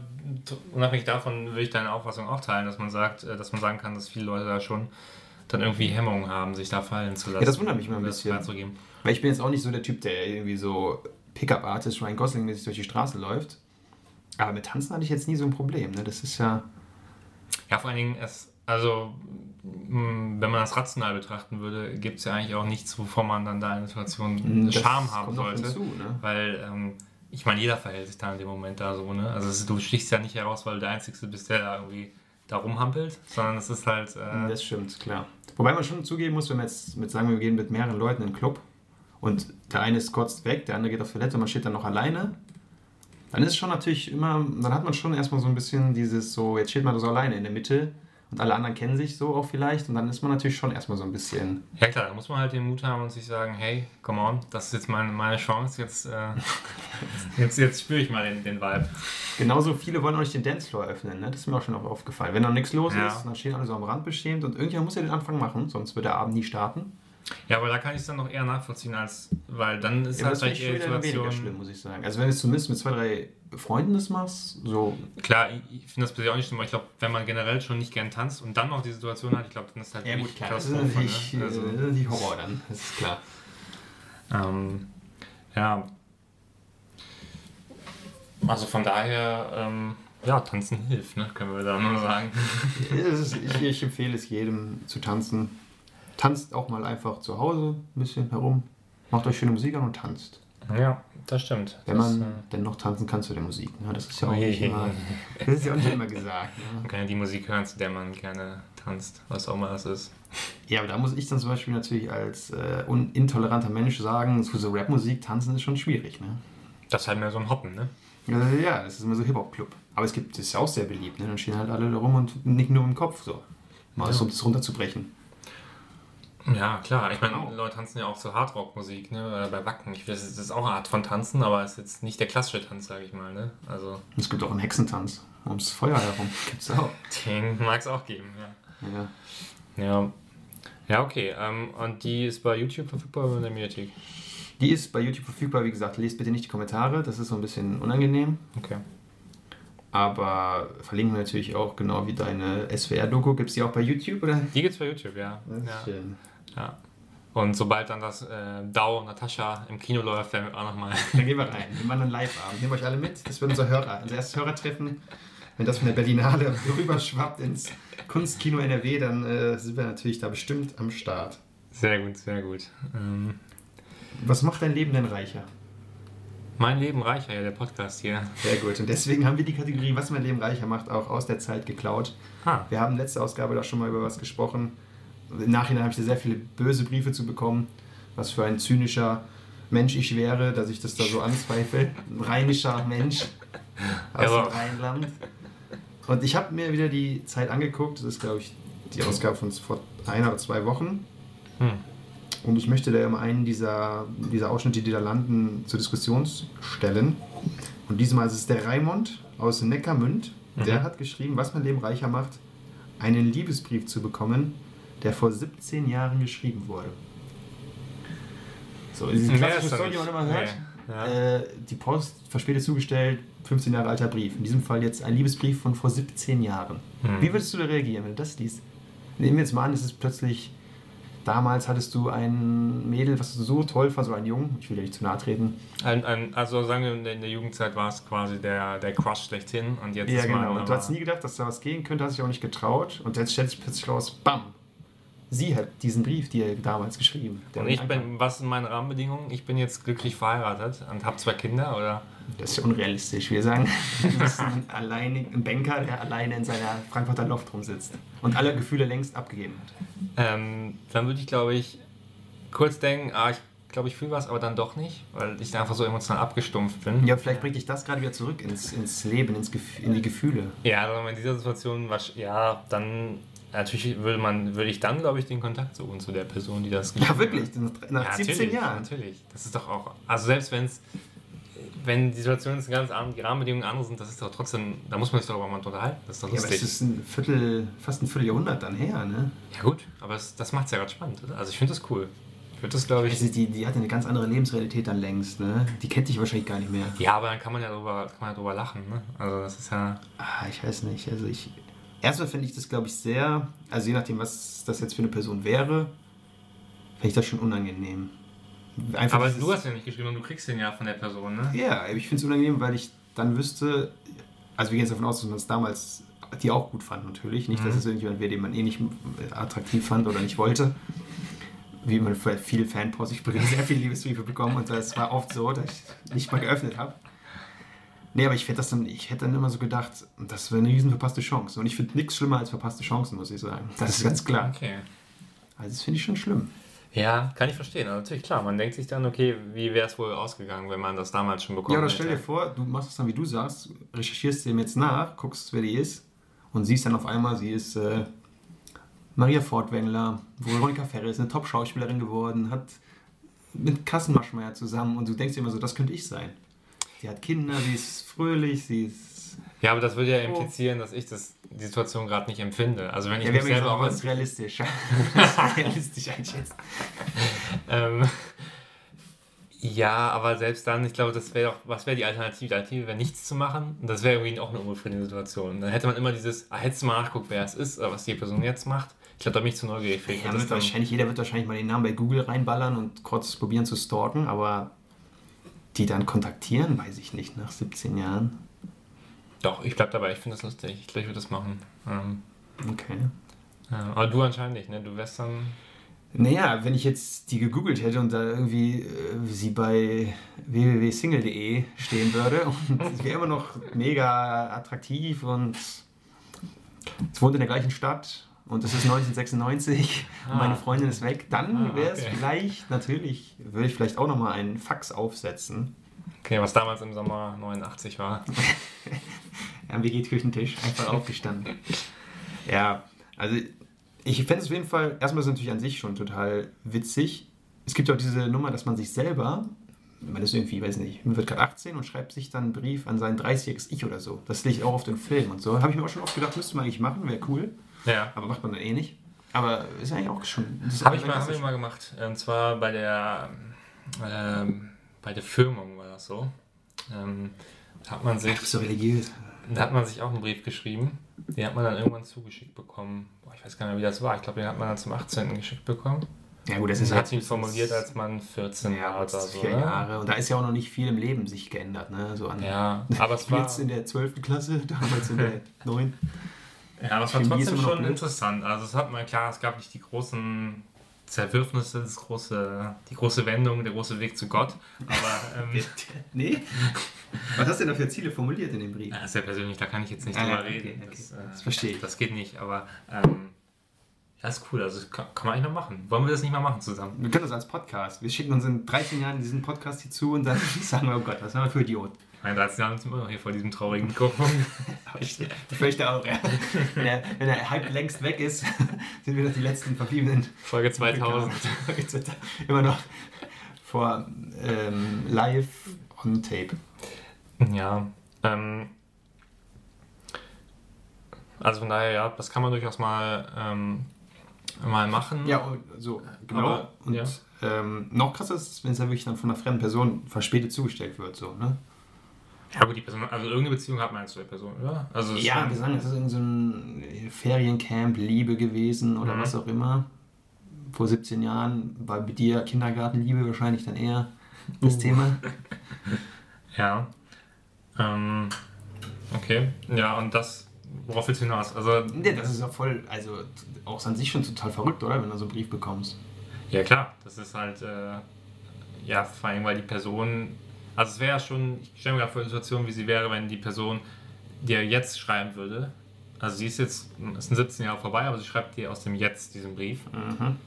unabhängig davon würde ich deine Auffassung auch teilen, dass man sagt, äh, dass man sagen kann, dass viele Leute da schon dann irgendwie Hemmungen haben, sich da fallen zu lassen. das wundert mich immer ein bisschen. Weil ich bin jetzt auch nicht so der Typ, der irgendwie so Pickup-Artist, Ryan Gosling-mäßig durch die Straße läuft. Aber mit Tanzen hatte ich jetzt nie so ein Problem. Ne? Das ist ja. Ja, vor allen Dingen, es, also mh, wenn man das rational betrachten würde, gibt es ja eigentlich auch nichts, wovon man dann da in der Situation das Scham haben sollte. hinzu, ne? Weil, ähm, ich meine, jeder verhält sich da in dem Moment da so, ne? Also es, du stichst ja nicht heraus, weil du der Einzige bist, der da irgendwie da rumhampelt, sondern es ist halt. Äh, Das stimmt, klar. Wobei man schon zugeben muss, wenn wir jetzt mit sagen, wir gehen mit mehreren Leuten in den Club und der eine ist kurz weg, der andere geht auf Toilette man steht dann noch alleine, dann ist schon natürlich immer, dann hat man schon erstmal so ein bisschen dieses so, jetzt steht man so alleine in der Mitte und alle anderen kennen sich so auch vielleicht und dann ist man natürlich schon erstmal so ein bisschen, Ja klar, da muss man halt den Mut haben und sich sagen, hey, come on, das ist jetzt meine, meine Chance, jetzt, äh, [LAUGHS] jetzt, jetzt spüre ich mal den, den Vibe. genauso viele wollen auch nicht den Dancefloor öffnen, ne? das ist mir auch schon aufgefallen. Wenn noch nichts los Ja. ist, dann stehen alle so am Rand beschämt und irgendjemand muss ja den Anfang machen, sonst wird der Abend nie starten. Ja, aber da kann ich es dann noch eher nachvollziehen, als weil dann ist Ja, halt vielleicht ich eher Situation. schlimm, muss ich sagen. Also wenn du es zumindest mit zwei, drei Freunden das machst, so Klar, ich, finde das persönlich auch nicht schlimm, aber ich glaube, wenn man generell schon nicht gern tanzt und dann noch die Situation hat, ich glaube, dann ist halt Ja gut, klar, das ist Katastrophe, natürlich, ne? äh, Also, das ist natürlich Horror dann, das ist klar. ähm, ja. Also von daher, ähm, ja, tanzen hilft, ne? können wir da nur sagen. [LAUGHS] Ich, ich empfehle es jedem zu tanzen. Tanzt auch mal einfach zu Hause ein bisschen herum, macht euch schöne Musik an und tanzt. Ja, das stimmt. Wenn das, man äh, denn noch tanzen kann zu der Musik. Ne? Das ist ja [LAUGHS] auch nicht immer, das ist ja auch nicht immer gesagt. Ne? man kann ja die Musik hören, zu der man gerne tanzt, was auch immer das ist. Ja, aber da muss ich dann zum Beispiel natürlich als äh, intoleranter Mensch sagen, zu so Rapmusik tanzen ist schon schwierig. Ne? Das ist halt mehr so ein Hoppen, ne? Also, ja, das ist immer so Hip-Hop-Club. Aber es gibt, das ist ja auch sehr beliebt. Ne? Dann stehen halt alle da rum und nicken nur im Kopf so. Mal Ja. so, um das runterzubrechen. Ja, klar. Ich meine, Genau. Leute tanzen ja auch zu Hardrock-Musik, ne? Oder bei Wacken. Ich weiß, das ist auch eine Art von Tanzen, aber es ist jetzt nicht der klassische Tanz, sage ich mal, ne? Also, es gibt auch einen Hexentanz. Ums Feuer herum. Gibt's [LAUGHS] auch. den mag es auch geben, ja. Ja. Ja. Ja, okay. Ähm, und die ist bei YouTube verfügbar oder in der Mediathek? Die ist bei YouTube verfügbar, wie gesagt, lest bitte nicht die Kommentare, das ist so ein bisschen unangenehm. Okay. Aber verlinken wir natürlich auch, genau wie deine SWR-Doku. Gibt es die auch bei YouTube, oder? Die gibt's bei YouTube, ja. Ja. schön. Ja. Und sobald dann das äh, Dau Natascha im Kino läuft, werden wir auch nochmal. [LAUGHS] Dann gehen wir rein. Wir machen einen Live-Abend. Nehmen euch alle mit. Das wird unser Hörer, unser erstes Hörertreffen. Wenn das von der Berlinale [LAUGHS] rüberschwappt ins Kunstkino NRW, dann äh, sind wir natürlich da bestimmt am Start. Sehr gut, sehr gut. Ähm, Was macht dein Leben denn reicher? mein Leben reicher, ja, der Podcast hier. Sehr gut. Und deswegen haben wir die Kategorie, was mein Leben reicher macht, auch aus der Zeit geklaut. Ah, Wir haben letzte Ausgabe da schon mal über was gesprochen. Im Nachhinein habe ich da sehr viele böse Briefe zu bekommen, was für ein zynischer Mensch ich wäre, dass ich das da so anzweifle. Ein rheinischer Mensch aus Ja, dem Rheinland. Und ich habe mir wieder die Zeit angeguckt. Das ist, glaube ich, die Ausgabe von vor einer oder zwei Wochen. hm. Und ich möchte da immer einen dieser, dieser Ausschnitte, die da landen, zur Diskussion stellen. Und diesmal ist es der Raimund aus Neckarmünd. Der Mhm. hat geschrieben, was mein Leben reicher macht, einen Liebesbrief zu bekommen, der vor 17 Jahren geschrieben wurde. So, diese Mehr klassische ist da Story, die man immer hört. Nee. Ja. Äh, die Post verspätet zugestellt, 15 Jahre alter Brief. In diesem Fall jetzt ein Liebesbrief von vor 17 Jahren. Hm. Wie würdest du da reagieren, wenn du das liest? Nehmen wir jetzt mal an, es ist plötzlich, damals hattest du ein Mädel, was du so toll fandst, oder ein Jungen, ich will dir nicht zu nahe treten. Ein, ein, also sagen wir, in der, Jugendzeit war es quasi der, der Crush schlechthin und jetzt Ja, genau. Und du hast nie gedacht, dass da was gehen könnte, hast dich auch nicht getraut. Und jetzt stellt sich plötzlich raus, bam, sie hat diesen Brief dir damals geschrieben. Und ich bin, was sind meine Rahmenbedingungen? Ich bin jetzt glücklich verheiratet und habe zwei Kinder, oder? Das ist ja unrealistisch. Wir sagen, [LAUGHS] du bist ein, alleinig, ein Banker, der alleine in seiner Frankfurter Loft rumsitzt und alle Gefühle längst abgegeben hat. Ähm, dann würde ich, glaube ich, kurz denken, ah, ich glaube, ich fühle was, aber dann doch nicht, weil ich einfach so emotional abgestumpft bin. Ja, vielleicht bringt dich das gerade wieder zurück ins, ins Leben, ins Gef in die Gefühle. Ja, also in dieser Situation, ja, dann natürlich würde man, würde ich dann, glaube ich, den Kontakt suchen zu der Person, die das Ja, wirklich, nach Ja, 17 natürlich, Jahren. Natürlich. Das ist doch auch, also selbst wenn es, wenn die Situation ist ganz anders, die Rahmenbedingungen andere sind, das ist doch trotzdem, da muss man sich darüber mal unterhalten. Das ist doch Ja, aber lustig. es ist ein Viertel, fast ein Vierteljahrhundert dann her, ne? Ja gut, aber es, das macht es ja gerade spannend, oder? Also ich finde das cool. Ich würde das, glaube ich... Also die, die hat eine ganz andere Lebensrealität dann längst, ne? Die kennt dich wahrscheinlich gar nicht mehr. Ja, aber dann kann man ja drüber, kann man ja drüber lachen, ne? Also das ist ja... Ah, ich weiß nicht. Also ich. Erstmal finde ich das, glaube ich, sehr. Also je nachdem, was das jetzt für eine Person wäre, finde ich das schon unangenehm. Einfach Aber du hast ja nicht geschrieben und du kriegst den ja von der Person, ne? Ja, ich finde es unangenehm, weil ich dann wüsste, also wir gehen jetzt davon aus, dass man es damals die auch gut fand natürlich. Nicht, dass Mhm. es irgendjemand wäre, den man eh nicht attraktiv fand oder nicht wollte. Wie man für viele Fanpost, ich habe sehr viele Liebesbriefe bekommen und das war oft so, dass ich nicht mal geöffnet habe. Nee, aber ich, hätte das dann, ich hätte dann immer so gedacht, das wäre eine riesen verpasste Chance. Und ich finde nichts schlimmer als verpasste Chancen, muss ich sagen. Das ist ganz klar. Okay. Also das finde ich schon schlimm. Ja, kann ich verstehen. Aber natürlich, klar, man denkt sich dann, okay, wie wäre es wohl ausgegangen, wenn man das damals schon bekommen Ja, oder hätte. stell dir vor, du machst es dann, wie du sagst, recherchierst dem jetzt nach, guckst, wer die ist und siehst dann auf einmal, sie ist äh, Maria Fortwängler, Veronika Ferris, eine Top-Schauspielerin geworden, hat mit Kassenmaschmeyer zusammen und du denkst dir immer so, das könnte ich sein. Sie hat Kinder, sie ist fröhlich, sie ist Ja, aber das würde ja implizieren, dass ich das, die Situation gerade nicht empfinde. Also wenn ich Ja, mich selber auch ganz realistisch. [LAUGHS] [LAUGHS] Realistisch einschätzen. ähm, ja, aber selbst dann, ich glaube, das wäre doch, was wäre die Alternative? Die Alternative wäre nichts zu machen und das wäre irgendwie auch eine unbefriedigende Situation. Dann hätte man immer dieses, ah, hättest du mal nachguckt, wer es ist, oder was die Person jetzt macht. Ich glaube, da bin ich zu neugierig. Ja, wird wahrscheinlich, jeder wird wahrscheinlich mal den Namen bei Google reinballern und kurz probieren zu stalken, aber die dann kontaktieren, weiß ich nicht, nach 17 Jahren. Doch, ich bleib dabei, ich finde das lustig. Ich glaube, ich würde das machen. Ähm, Okay. ja, aber du anscheinend nicht, ne? Du wärst dann. Naja, wenn ich jetzt die gegoogelt hätte und da irgendwie äh, sie bei www.single.de stehen würde [LAUGHS] und sie wäre immer noch mega attraktiv und es wohnt in der gleichen Stadt und es ist 1996 und meine Ah. Freundin ist weg, dann Ah, wäre es okay. vielleicht, natürlich, würde ich vielleicht auch nochmal einen Fax aufsetzen. Okay, was damals im Sommer 89 war. [LAUGHS] am WG-Küchentisch einfach aufgestanden. [LAUGHS] Ja, also ich fände es auf jeden Fall, erstmal ist es natürlich an sich schon total witzig. Es gibt ja auch diese Nummer, dass man sich selber, man ist irgendwie, weiß nicht, man wird gerade 18 und schreibt sich dann einen Brief an sein 30-jähriges Ich oder so. Das liegt auch auf den Film und so. Habe ich mir auch schon oft gedacht, müsste man eigentlich machen, wäre cool. Ja. Aber macht man dann eh nicht. Aber ist eigentlich auch schon. Habe ich, mal- hab ich mal gemacht. Und zwar bei der, ähm, bei der Firmung war das so. Ähm, da hat man sich Du bist so religiös. Da hat man sich auch einen Brief geschrieben. Den hat man dann irgendwann zugeschickt bekommen. Boah, ich weiß gar nicht mehr, wie das war. Ich glaube, den hat man dann zum 18. geschickt bekommen. Ja, gut, das ist hat ihn jetzt- formuliert, als man 14 ja, war oder so. vier Ne? Jahre. Und da ist ja auch noch nicht viel im Leben sich geändert. Ne? So an Ja, aber es [LAUGHS] war, Jetzt in der 12. Klasse, damals in der 9. ja, aber es war trotzdem schon blöd. interessant. Also es hat man, klar, es gab nicht die großen Zerwürfnisse, das große, die große Wendung, der große Weg zu Gott. Aber [LAUGHS] ähm, Nee? Was hast du denn da für Ziele formuliert in dem Brief? das ist ja persönlich, da kann ich jetzt nicht Ah, drüber okay, reden. okay. Das, äh, Das verstehe ich. Das geht nicht, aber ähm, ja, ist cool. Also das kann, kann man eigentlich noch machen. Wollen wir das nicht mal machen zusammen? Wir können das als Podcast. Wir schicken uns in 13 Jahren diesen Podcast hier zu und dann [LAUGHS] sagen wir, oh Gott, was haben wir für Idioten. Mein 13 Jahre sind wir noch hier vor diesem traurigen Mikrofon. [LAUGHS] Ich, fürchte auch, ja. Wenn er, wenn er halb längst weg ist, [LAUGHS] sind wir noch die letzten verbliebenen. Folge 2000. [LAUGHS] Immer noch vor ähm, live on tape. Ja. Ähm, also von daher, ja, das kann man durchaus mal, ähm, mal machen. Ja, so, genau. Aber, und ja. ähm, noch krasser ist es, wenn es ja wirklich dann von einer fremden Person verspätet zugestellt wird. So, ne? Ja, gut, die Person, also irgendeine Beziehung hat man zu der Person, oder? Also es Ja, wir sagen, das ist in so ein Feriencamp Liebe gewesen oder Mhm. was auch immer. Vor 17 Jahren war bei dir Kindergartenliebe wahrscheinlich dann eher das Uh. Thema. [LAUGHS] Ja. Ähm, okay. Ja, und das, worauf willst du hinaus? Also, Nee, das ist ja voll, also auch an sich schon total verrückt, oder? Wenn du so einen Brief bekommst. ja klar, das ist halt, äh, ja, vor allem, weil die Person, also es wäre schon, ich stelle mir gerade vor die Situation, wie sie wäre, wenn die Person dir jetzt schreiben würde. Also sie ist jetzt, es sind 17 Jahre vorbei, aber sie schreibt dir aus dem Jetzt diesen Brief. Mhm.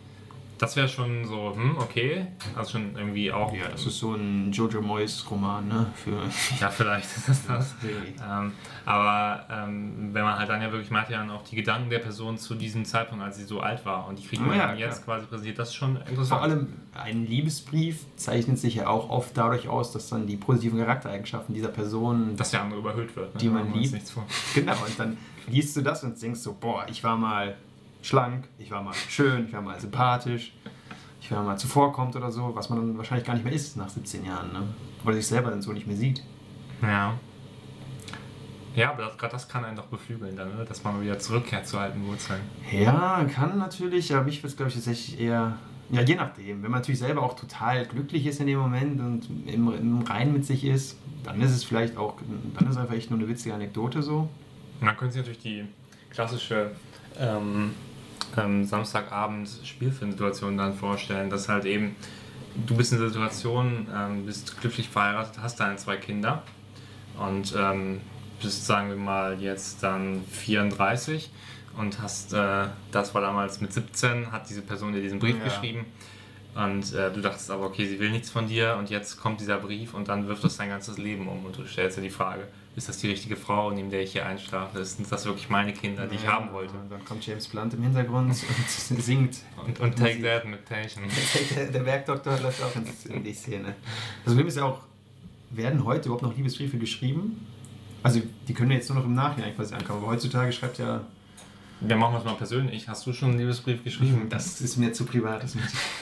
Das wäre schon so, hm, okay. Also schon irgendwie auch. Ja, das ist so ein Jojo Moyes Roman, ne? Für Ja, vielleicht ist das das. [LAUGHS] Ähm, aber ähm, wenn man halt dann ja wirklich, man hat ja dann auch die Gedanken der Person zu diesem Zeitpunkt, als sie so alt war und die kriegt man Ja, dann jetzt quasi präsentiert, das ist schon interessant. Vor allem ein Liebesbrief zeichnet sich ja auch oft dadurch aus, dass dann die positiven Charaktereigenschaften dieser Person dass der andere überhöht wird. Ne? Die man liebt. [LAUGHS] Genau, und dann liest du das und denkst so, boah, ich war mal schlank, ich war mal schön, ich war mal sympathisch, ich war mal zuvorkommt oder so, was man dann wahrscheinlich gar nicht mehr ist nach 17 Jahren, ne? Oder sich selber dann so nicht mehr sieht. Ja. Ja, aber gerade das kann einen doch beflügeln, dann, ne? dass man mal wieder zurückkehrt zu alten Wurzeln. Ja, kann natürlich, aber ich würde es, glaube ich, tatsächlich eher, ja, je nachdem. Wenn man natürlich selber auch total glücklich ist in dem Moment und im, im Rein mit sich ist, dann ist es vielleicht auch, dann ist es einfach echt nur eine witzige Anekdote so. Und dann können Sie natürlich die klassische ähm, ähm, Samstagabend-Spielfilmsituation dann vorstellen, dass halt eben du bist in der Situation, ähm, bist glücklich verheiratet, hast deine zwei Kinder und ähm, bist, sagen wir mal, jetzt dann 34 und hast, äh, das war damals mit 17, hat diese Person dir diesen Brief Ja. geschrieben und äh, du dachtest aber, okay, sie will nichts von dir und jetzt kommt dieser Brief und dann wirft das dein ganzes Leben um und du stellst dir die Frage, ist das die richtige Frau, neben der ich hier einschlafe? Sind das wirklich meine Kinder, die ich haben wollte? Und dann kommt James Blunt im Hintergrund und [LAUGHS] singt. Und, und Take Musik. That mit Passion. [LAUGHS] Der, der Bergdoktor läuft auch in die Szene. Das Problem ist ja auch, werden heute überhaupt noch Liebesbriefe geschrieben? Also die können jetzt nur noch im Nachhinein quasi ankommen. Aber heutzutage schreibt ja. Wir machen das mal persönlich. Hast du schon einen Liebesbrief geschrieben? [LAUGHS] Das ist mir zu privat.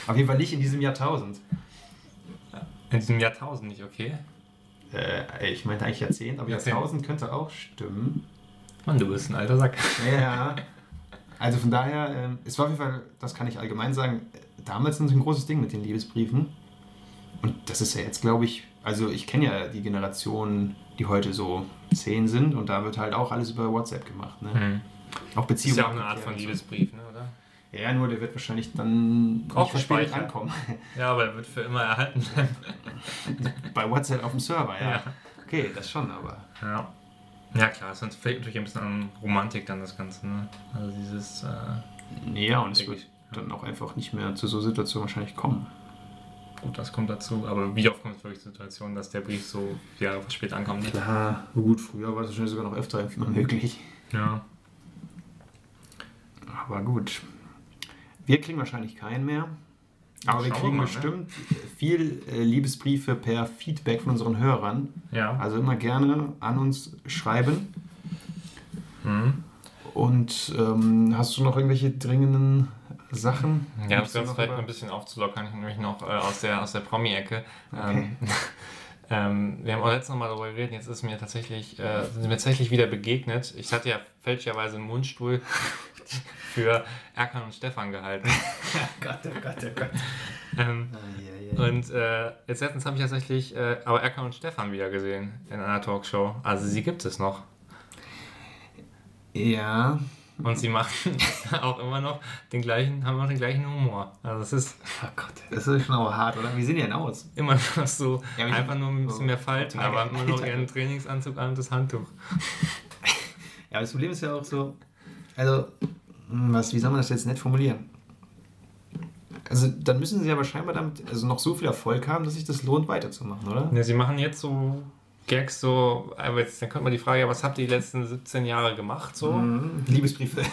Auf jeden Fall nicht in diesem Jahrtausend. In diesem Jahrtausend nicht, okay? Äh, ich meinte eigentlich Jahrzehnt, aber Jahrzehnt. Jahrtausend könnte auch stimmen. Mann, du bist ein alter Sack. Ja. Also von daher, ähm, es war auf jeden Fall, das kann ich allgemein sagen, damals ein großes Ding mit den Liebesbriefen. Und das ist ja jetzt, glaube ich, also ich kenne ja die Generation, die heute so zehn sind und da wird halt auch alles über WhatsApp gemacht. Ne? Mhm. Auch Das ist Beziehungen. ja auch eine Art von Liebesbrief, ne, oder? Ja, nur der wird wahrscheinlich dann Auch gespeichert. ankommen. [LAUGHS] Ja, aber er wird für immer erhalten bleiben. [LAUGHS] Bei WhatsApp auf dem Server, ja. Ja. Okay, das schon, aber. Ja. Ja, klar, es fehlt natürlich ein bisschen an Romantik dann das Ganze, ne? Also dieses. Äh, Ja, und es wird dann auch einfach nicht mehr zu so Situationen wahrscheinlich kommen. gut, das kommt dazu, aber wie oft kommt es wirklich zur Situation, dass der Brief so Jahre später ankommt? Ne? Klar, gut, früher war das wahrscheinlich sogar noch öfter möglich. Ja. Aber gut. Wir kriegen wahrscheinlich keinen mehr. Aber wir Schauen wir kriegen mal, ne? bestimmt viel äh, Liebesbriefe per Feedback von unseren Hörern. Ja. Also immer gerne an uns schreiben. Mhm. Und ähm, hast du noch irgendwelche dringenden Sachen? Ja, um das vielleicht über- mal ein bisschen aufzulockern, ich nämlich noch äh, aus der, aus der Promi-Ecke. Okay. Ähm, [LAUGHS] ähm, wir haben auch letztes Mal darüber geredet, jetzt ist mir tatsächlich, äh, sind mir tatsächlich wieder begegnet. Ich hatte ja fälschlicherweise einen Mundstuhl [LAUGHS] [LAUGHS] für Erkan und Stefan gehalten. [LAUGHS] Gott, oh Gott, oh Gott. ähm, Ah, ja, ja. und äh, jetzt letztens habe ich tatsächlich äh, aber Erkan und Stefan wieder gesehen in einer Talkshow. Also sie gibt es noch. ja, Und sie machen [LAUGHS] auch immer noch den gleichen, haben noch den gleichen Humor. Also es ist oh Gott, das ist schon auch hart, oder? Wie sehen die denn aus? immer noch so, Ja, aber einfach nur ein bisschen mehr Falten, Tage aber immer noch ihren Trainingsanzug an und das Handtuch. Ja, aber das Problem ist ja auch so, also, was, wie soll man das jetzt nett formulieren? Also, dann müssen sie aber scheinbar damit also noch so viel Erfolg haben, dass sich das lohnt, weiterzumachen, oder? Ja, sie machen jetzt so Gags so, aber jetzt dann kommt mal die Frage, ja, was habt ihr die letzten 17 Jahre gemacht so? Mhm. Liebesbriefe. [LAUGHS]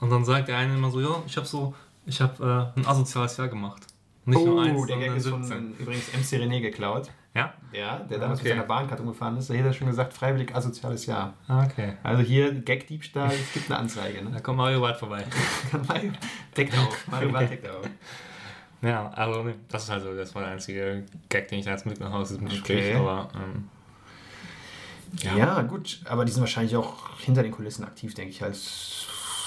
Und dann sagt der eine immer so, ja, ich habe so, ich habe äh, ein asoziales Jahr gemacht. Nicht oh, nur eins, der Gag ist 17. von übrigens MC René geklaut. Ja? Ja, der damals Okay. mit seiner Bahnkarte umgefahren ist. Da hat er schon gesagt, freiwillig asoziales Jahr. Ah, Okay. Also hier Gag-Diebstahl, es gibt eine Anzeige. Da Ne? kommt Mario Bart vorbei. [LAUGHS] Mario deckt auf. Mario Barth deckt auf. Ja, also ne, das ist also, das war der einzige Gag, den ich da jetzt habe aus diesem Gespräch, Okay. aber ähm, Ja. gut, aber die sind wahrscheinlich auch hinter den Kulissen aktiv, denke ich, als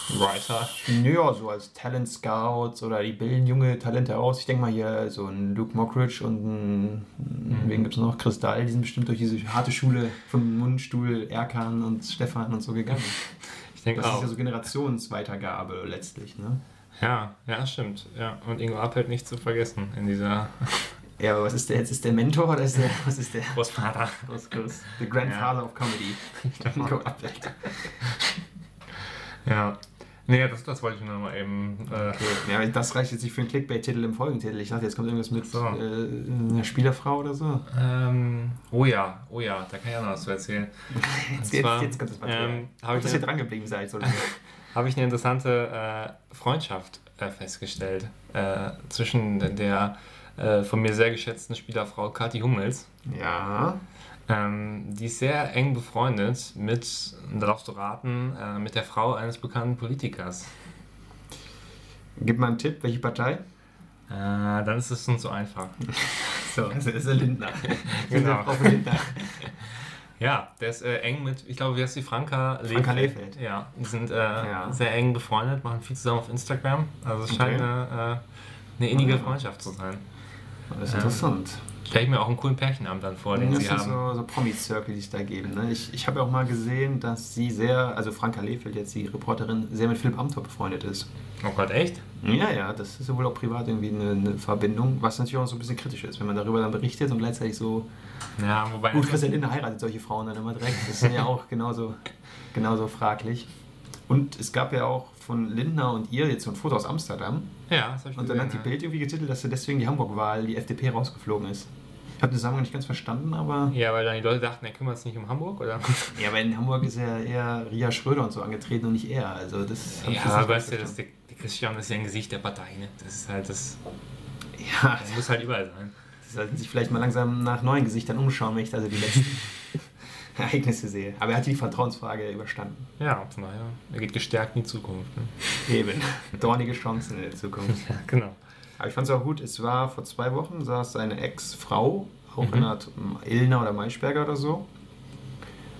Writer. Naja, so als Talent Scouts oder die bilden junge Talente aus. Ich denke mal hier so ein Luke Mockridge und ein, Mhm. wen gibt es noch? Kristall, die sind bestimmt durch diese harte Schule vom Mundstuhl Erkan und Stefan und so gegangen. Ich denke Das ist auch. ja so Generationsweitergabe letztlich, ne? Ja, ja, stimmt. Ja. Und Ingo Appelt nicht zu vergessen in dieser [LAUGHS] Ja, aber was ist der jetzt? Ist der Mentor oder ist der, was ist der? Großvater. Groß? [LAUGHS] The Grandfather of Comedy. [LAUGHS] Nico Appelt. Ja. Nee, das, das wollte ich nur noch mal eben. Äh, Okay. Ja, das reicht jetzt nicht für einen Clickbait-Titel im Folgentitel. Ich dachte, jetzt kommt irgendwas mit So. äh, einer Spielerfrau oder so. ähm, oh ja, oh ja, da kann ich auch noch was zu erzählen. [LAUGHS] Jetzt, zwar, jetzt, jetzt kommt das Material. ähm, habe ich, ihr eine- dran geblieben seid. So. [LAUGHS] habe ich eine interessante äh, Freundschaft äh, festgestellt äh, zwischen der äh, von mir sehr geschätzten Spielerfrau Kathi Hummels. ja. Ähm, die ist sehr eng befreundet mit, da darfst du raten, äh, mit der Frau eines bekannten Politikers. Gib mal einen Tipp, welche Partei? Äh, dann ist es uns so einfach. [LAUGHS] So, das ist der Lindner. [LAUGHS] Genau. Von Lindner. [LAUGHS] Ja, der ist äh, eng mit, ich glaube, wie heißt die? Franka Lefeld. Franka Lefeld. Ja, die sind äh, Ja. sehr eng befreundet, machen viel zusammen auf Instagram. Also es scheint Okay. eine, äh, eine innige. Freundschaft zu sein. Das ist Ähm, interessant. Stelle ich mir auch einen coolen Pärchenabend dann vor, den das sie haben. so, so Promi-Circle, die es da geben. Ne? Ich, ich habe ja auch mal gesehen, dass sie sehr, also Franka Lefeld, jetzt die Reporterin, sehr mit Philipp Amthor befreundet ist. Oh Gott, echt? Ja, ja, das ist ja wohl auch privat irgendwie eine, eine Verbindung, was natürlich auch so ein bisschen kritisch ist, wenn man darüber dann berichtet und gleichzeitig so, Ja, wobei. gut, Christian Lindner heiratet solche Frauen dann immer direkt. Das ist ja auch [LAUGHS] genauso, genauso fraglich. Und es gab ja auch von Lindner und ihr jetzt so ein Foto aus Amsterdam. Ja, das habe ich Und gesehen. dann hat die ja. Bild irgendwie getitelt, dass deswegen die Hamburg-Wahl, die FDP rausgeflogen ist. Ich habe den Zusammenhang nicht ganz verstanden, aber. Ja, weil dann die Leute dachten, er kümmert sich nicht um Hamburg, oder? [LAUGHS] Ja, aber in Hamburg ist ja eher Ria Schröder und so angetreten und nicht er. Also das Ja, nicht weißt du, das, der, der Christian ist ja ein Gesicht der Partei, ne? Das ist halt das. Ja, Das muss halt überall sein. sie sollten sich vielleicht mal langsam nach neuen Gesichtern umschauen, wenn ich da so die letzten [LAUGHS] [LAUGHS] Ereignisse sehe. Aber er hat die Vertrauensfrage überstanden. Ja, von daher, er geht gestärkt in die Zukunft. Ne? Eben. Dornige Chancen in der Zukunft. [LAUGHS] Ja, genau. Aber ich fand es auch gut, es war vor zwei Wochen, saß seine Ex-Frau, auch Mhm. in einer Art Ilna oder Maischberger oder so.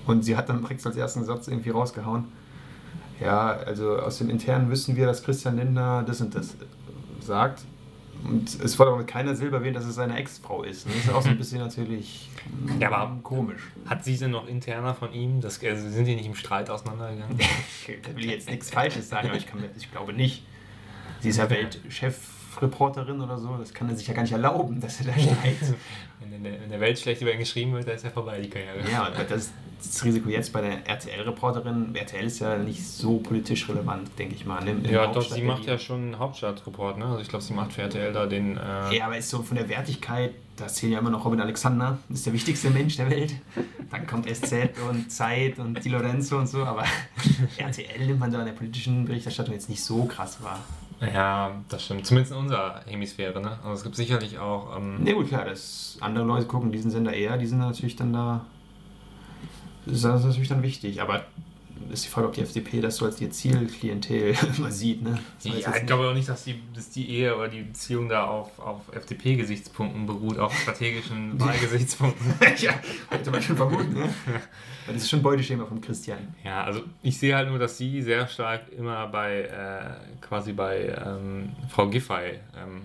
Und sie hat dann direkt als ersten Satz irgendwie rausgehauen. Ja, also aus dem Internen wissen wir, dass Christian Lindner das und das sagt. Und es wurde aber mit keiner Silbe erwähnt, dass es seine Ex-Frau ist. Das ist auch so ein [LAUGHS] bisschen natürlich mm, Ja, aber- komisch. Hat sie denn noch interner von ihm? Das, also sind die nicht im Streit auseinandergegangen? [LAUGHS] Ich will jetzt nichts Falsches sagen, aber ich, kann ich glaube nicht. Sie ist ja Weltchefreporterin oder so, das kann er sich ja gar nicht erlauben, dass er da [LAUGHS] streitet. Wenn in der, Welt schlecht über ihn geschrieben wird, dann ist ja vorbei die Karriere. Ja, das, das Risiko jetzt bei der RTL-Reporterin, RTL ist ja nicht so politisch relevant, denke ich mal. Ne? Ja, doch, sie macht ja schon Hauptstadtreport, ne? Also ich glaube, sie macht für RTL da den. Äh, Ja, aber ist so von der Wertigkeit, da zählen ja immer noch Robin Alexander, ist der wichtigste Mensch der Welt. Dann kommt SZ und Zeit und Di Lorenzo und so, aber [LAUGHS] RTL nimmt man da in der politischen Berichterstattung jetzt nicht so krass wahr. ja, das stimmt. Zumindest in unserer Hemisphäre, ne? Also es gibt sicherlich auch. Ähm, Ne, gut, klar, dass andere Leute gucken diesen Sender eher, die sind natürlich dann da. Das ist natürlich dann wichtig, aber ist die Frage, ob die FDP das so als ihr Zielklientel [LAUGHS] immer sieht, ne? Das Ja, ich glaube auch nicht, dass die, dass die Ehe oder die Beziehung da auf, auf FDP-Gesichtspunkten beruht, auf strategischen [LAUGHS] Wahlgesichtspunkten. [LAUGHS] ja, hätte man schon vermuten, ne? Das ist schon Beuteschema von Christian. Ja, also ich sehe halt nur, dass sie sehr stark immer bei äh, quasi bei ähm, Frau Giffey ähm,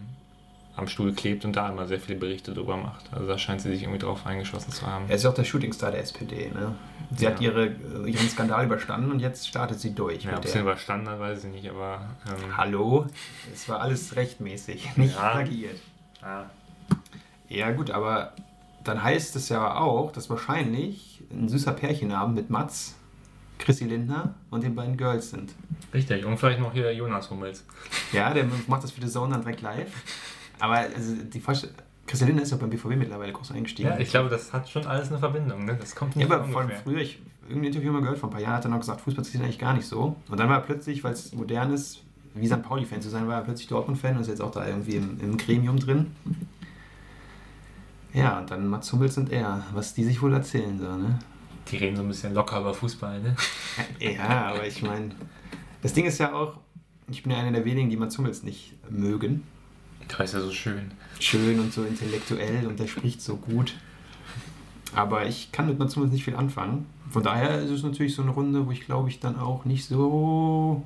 am Stuhl klebt und da immer sehr viele Berichte drüber macht. Also da scheint sie sich irgendwie drauf eingeschossen zu haben. Er ist ja auch der Shootingstar der SPD, ne? Sie hat Ja. ihre, äh, ihren Skandal überstanden und jetzt startet sie durch. Ja, ein bisschen überstanden, hat, weiß ich nicht, aber ähm, Hallo? Es war alles rechtmäßig, [LAUGHS] nicht Ja. plagiiert. ja. Ja, gut, aber dann heißt es ja auch, dass wahrscheinlich ein süßer Pärchenabend mit Mats, Chrissy Lindner und den beiden Girls sind. richtig. Und vielleicht noch hier Jonas Hummels. Ja, der macht das für die Zone dann direkt live. Aber also die Vorstellung, Lindner ist ja beim BVB mittlerweile groß eingestiegen. Ja, ich glaube, das hat schon alles eine Verbindung. Ne? Das kommt Ja, nicht aber von früher, ich irgendein Interview mal gehört, vor ein paar Jahren hat er noch gesagt, Fußball interessiert eigentlich gar nicht so. Und dann war er plötzlich, weil es modern ist, wie St. Pauli-Fan zu sein, war er plötzlich Dortmund-Fan und ist jetzt auch da irgendwie im, im Gremium drin. Ja, und dann Mats Hummels und er, was die sich wohl erzählen, so, ne? Die reden so ein bisschen locker über Fußball, ne? [LAUGHS] Ja, aber ich meine, das Ding ist ja auch, ich bin ja einer der wenigen, die Mats Hummels nicht mögen. Der ist ja so schön. Schön und so intellektuell und der spricht so gut. Aber ich kann mit Mats Hummels nicht viel anfangen. Von daher ist es natürlich so eine Runde, wo ich glaube ich dann auch nicht so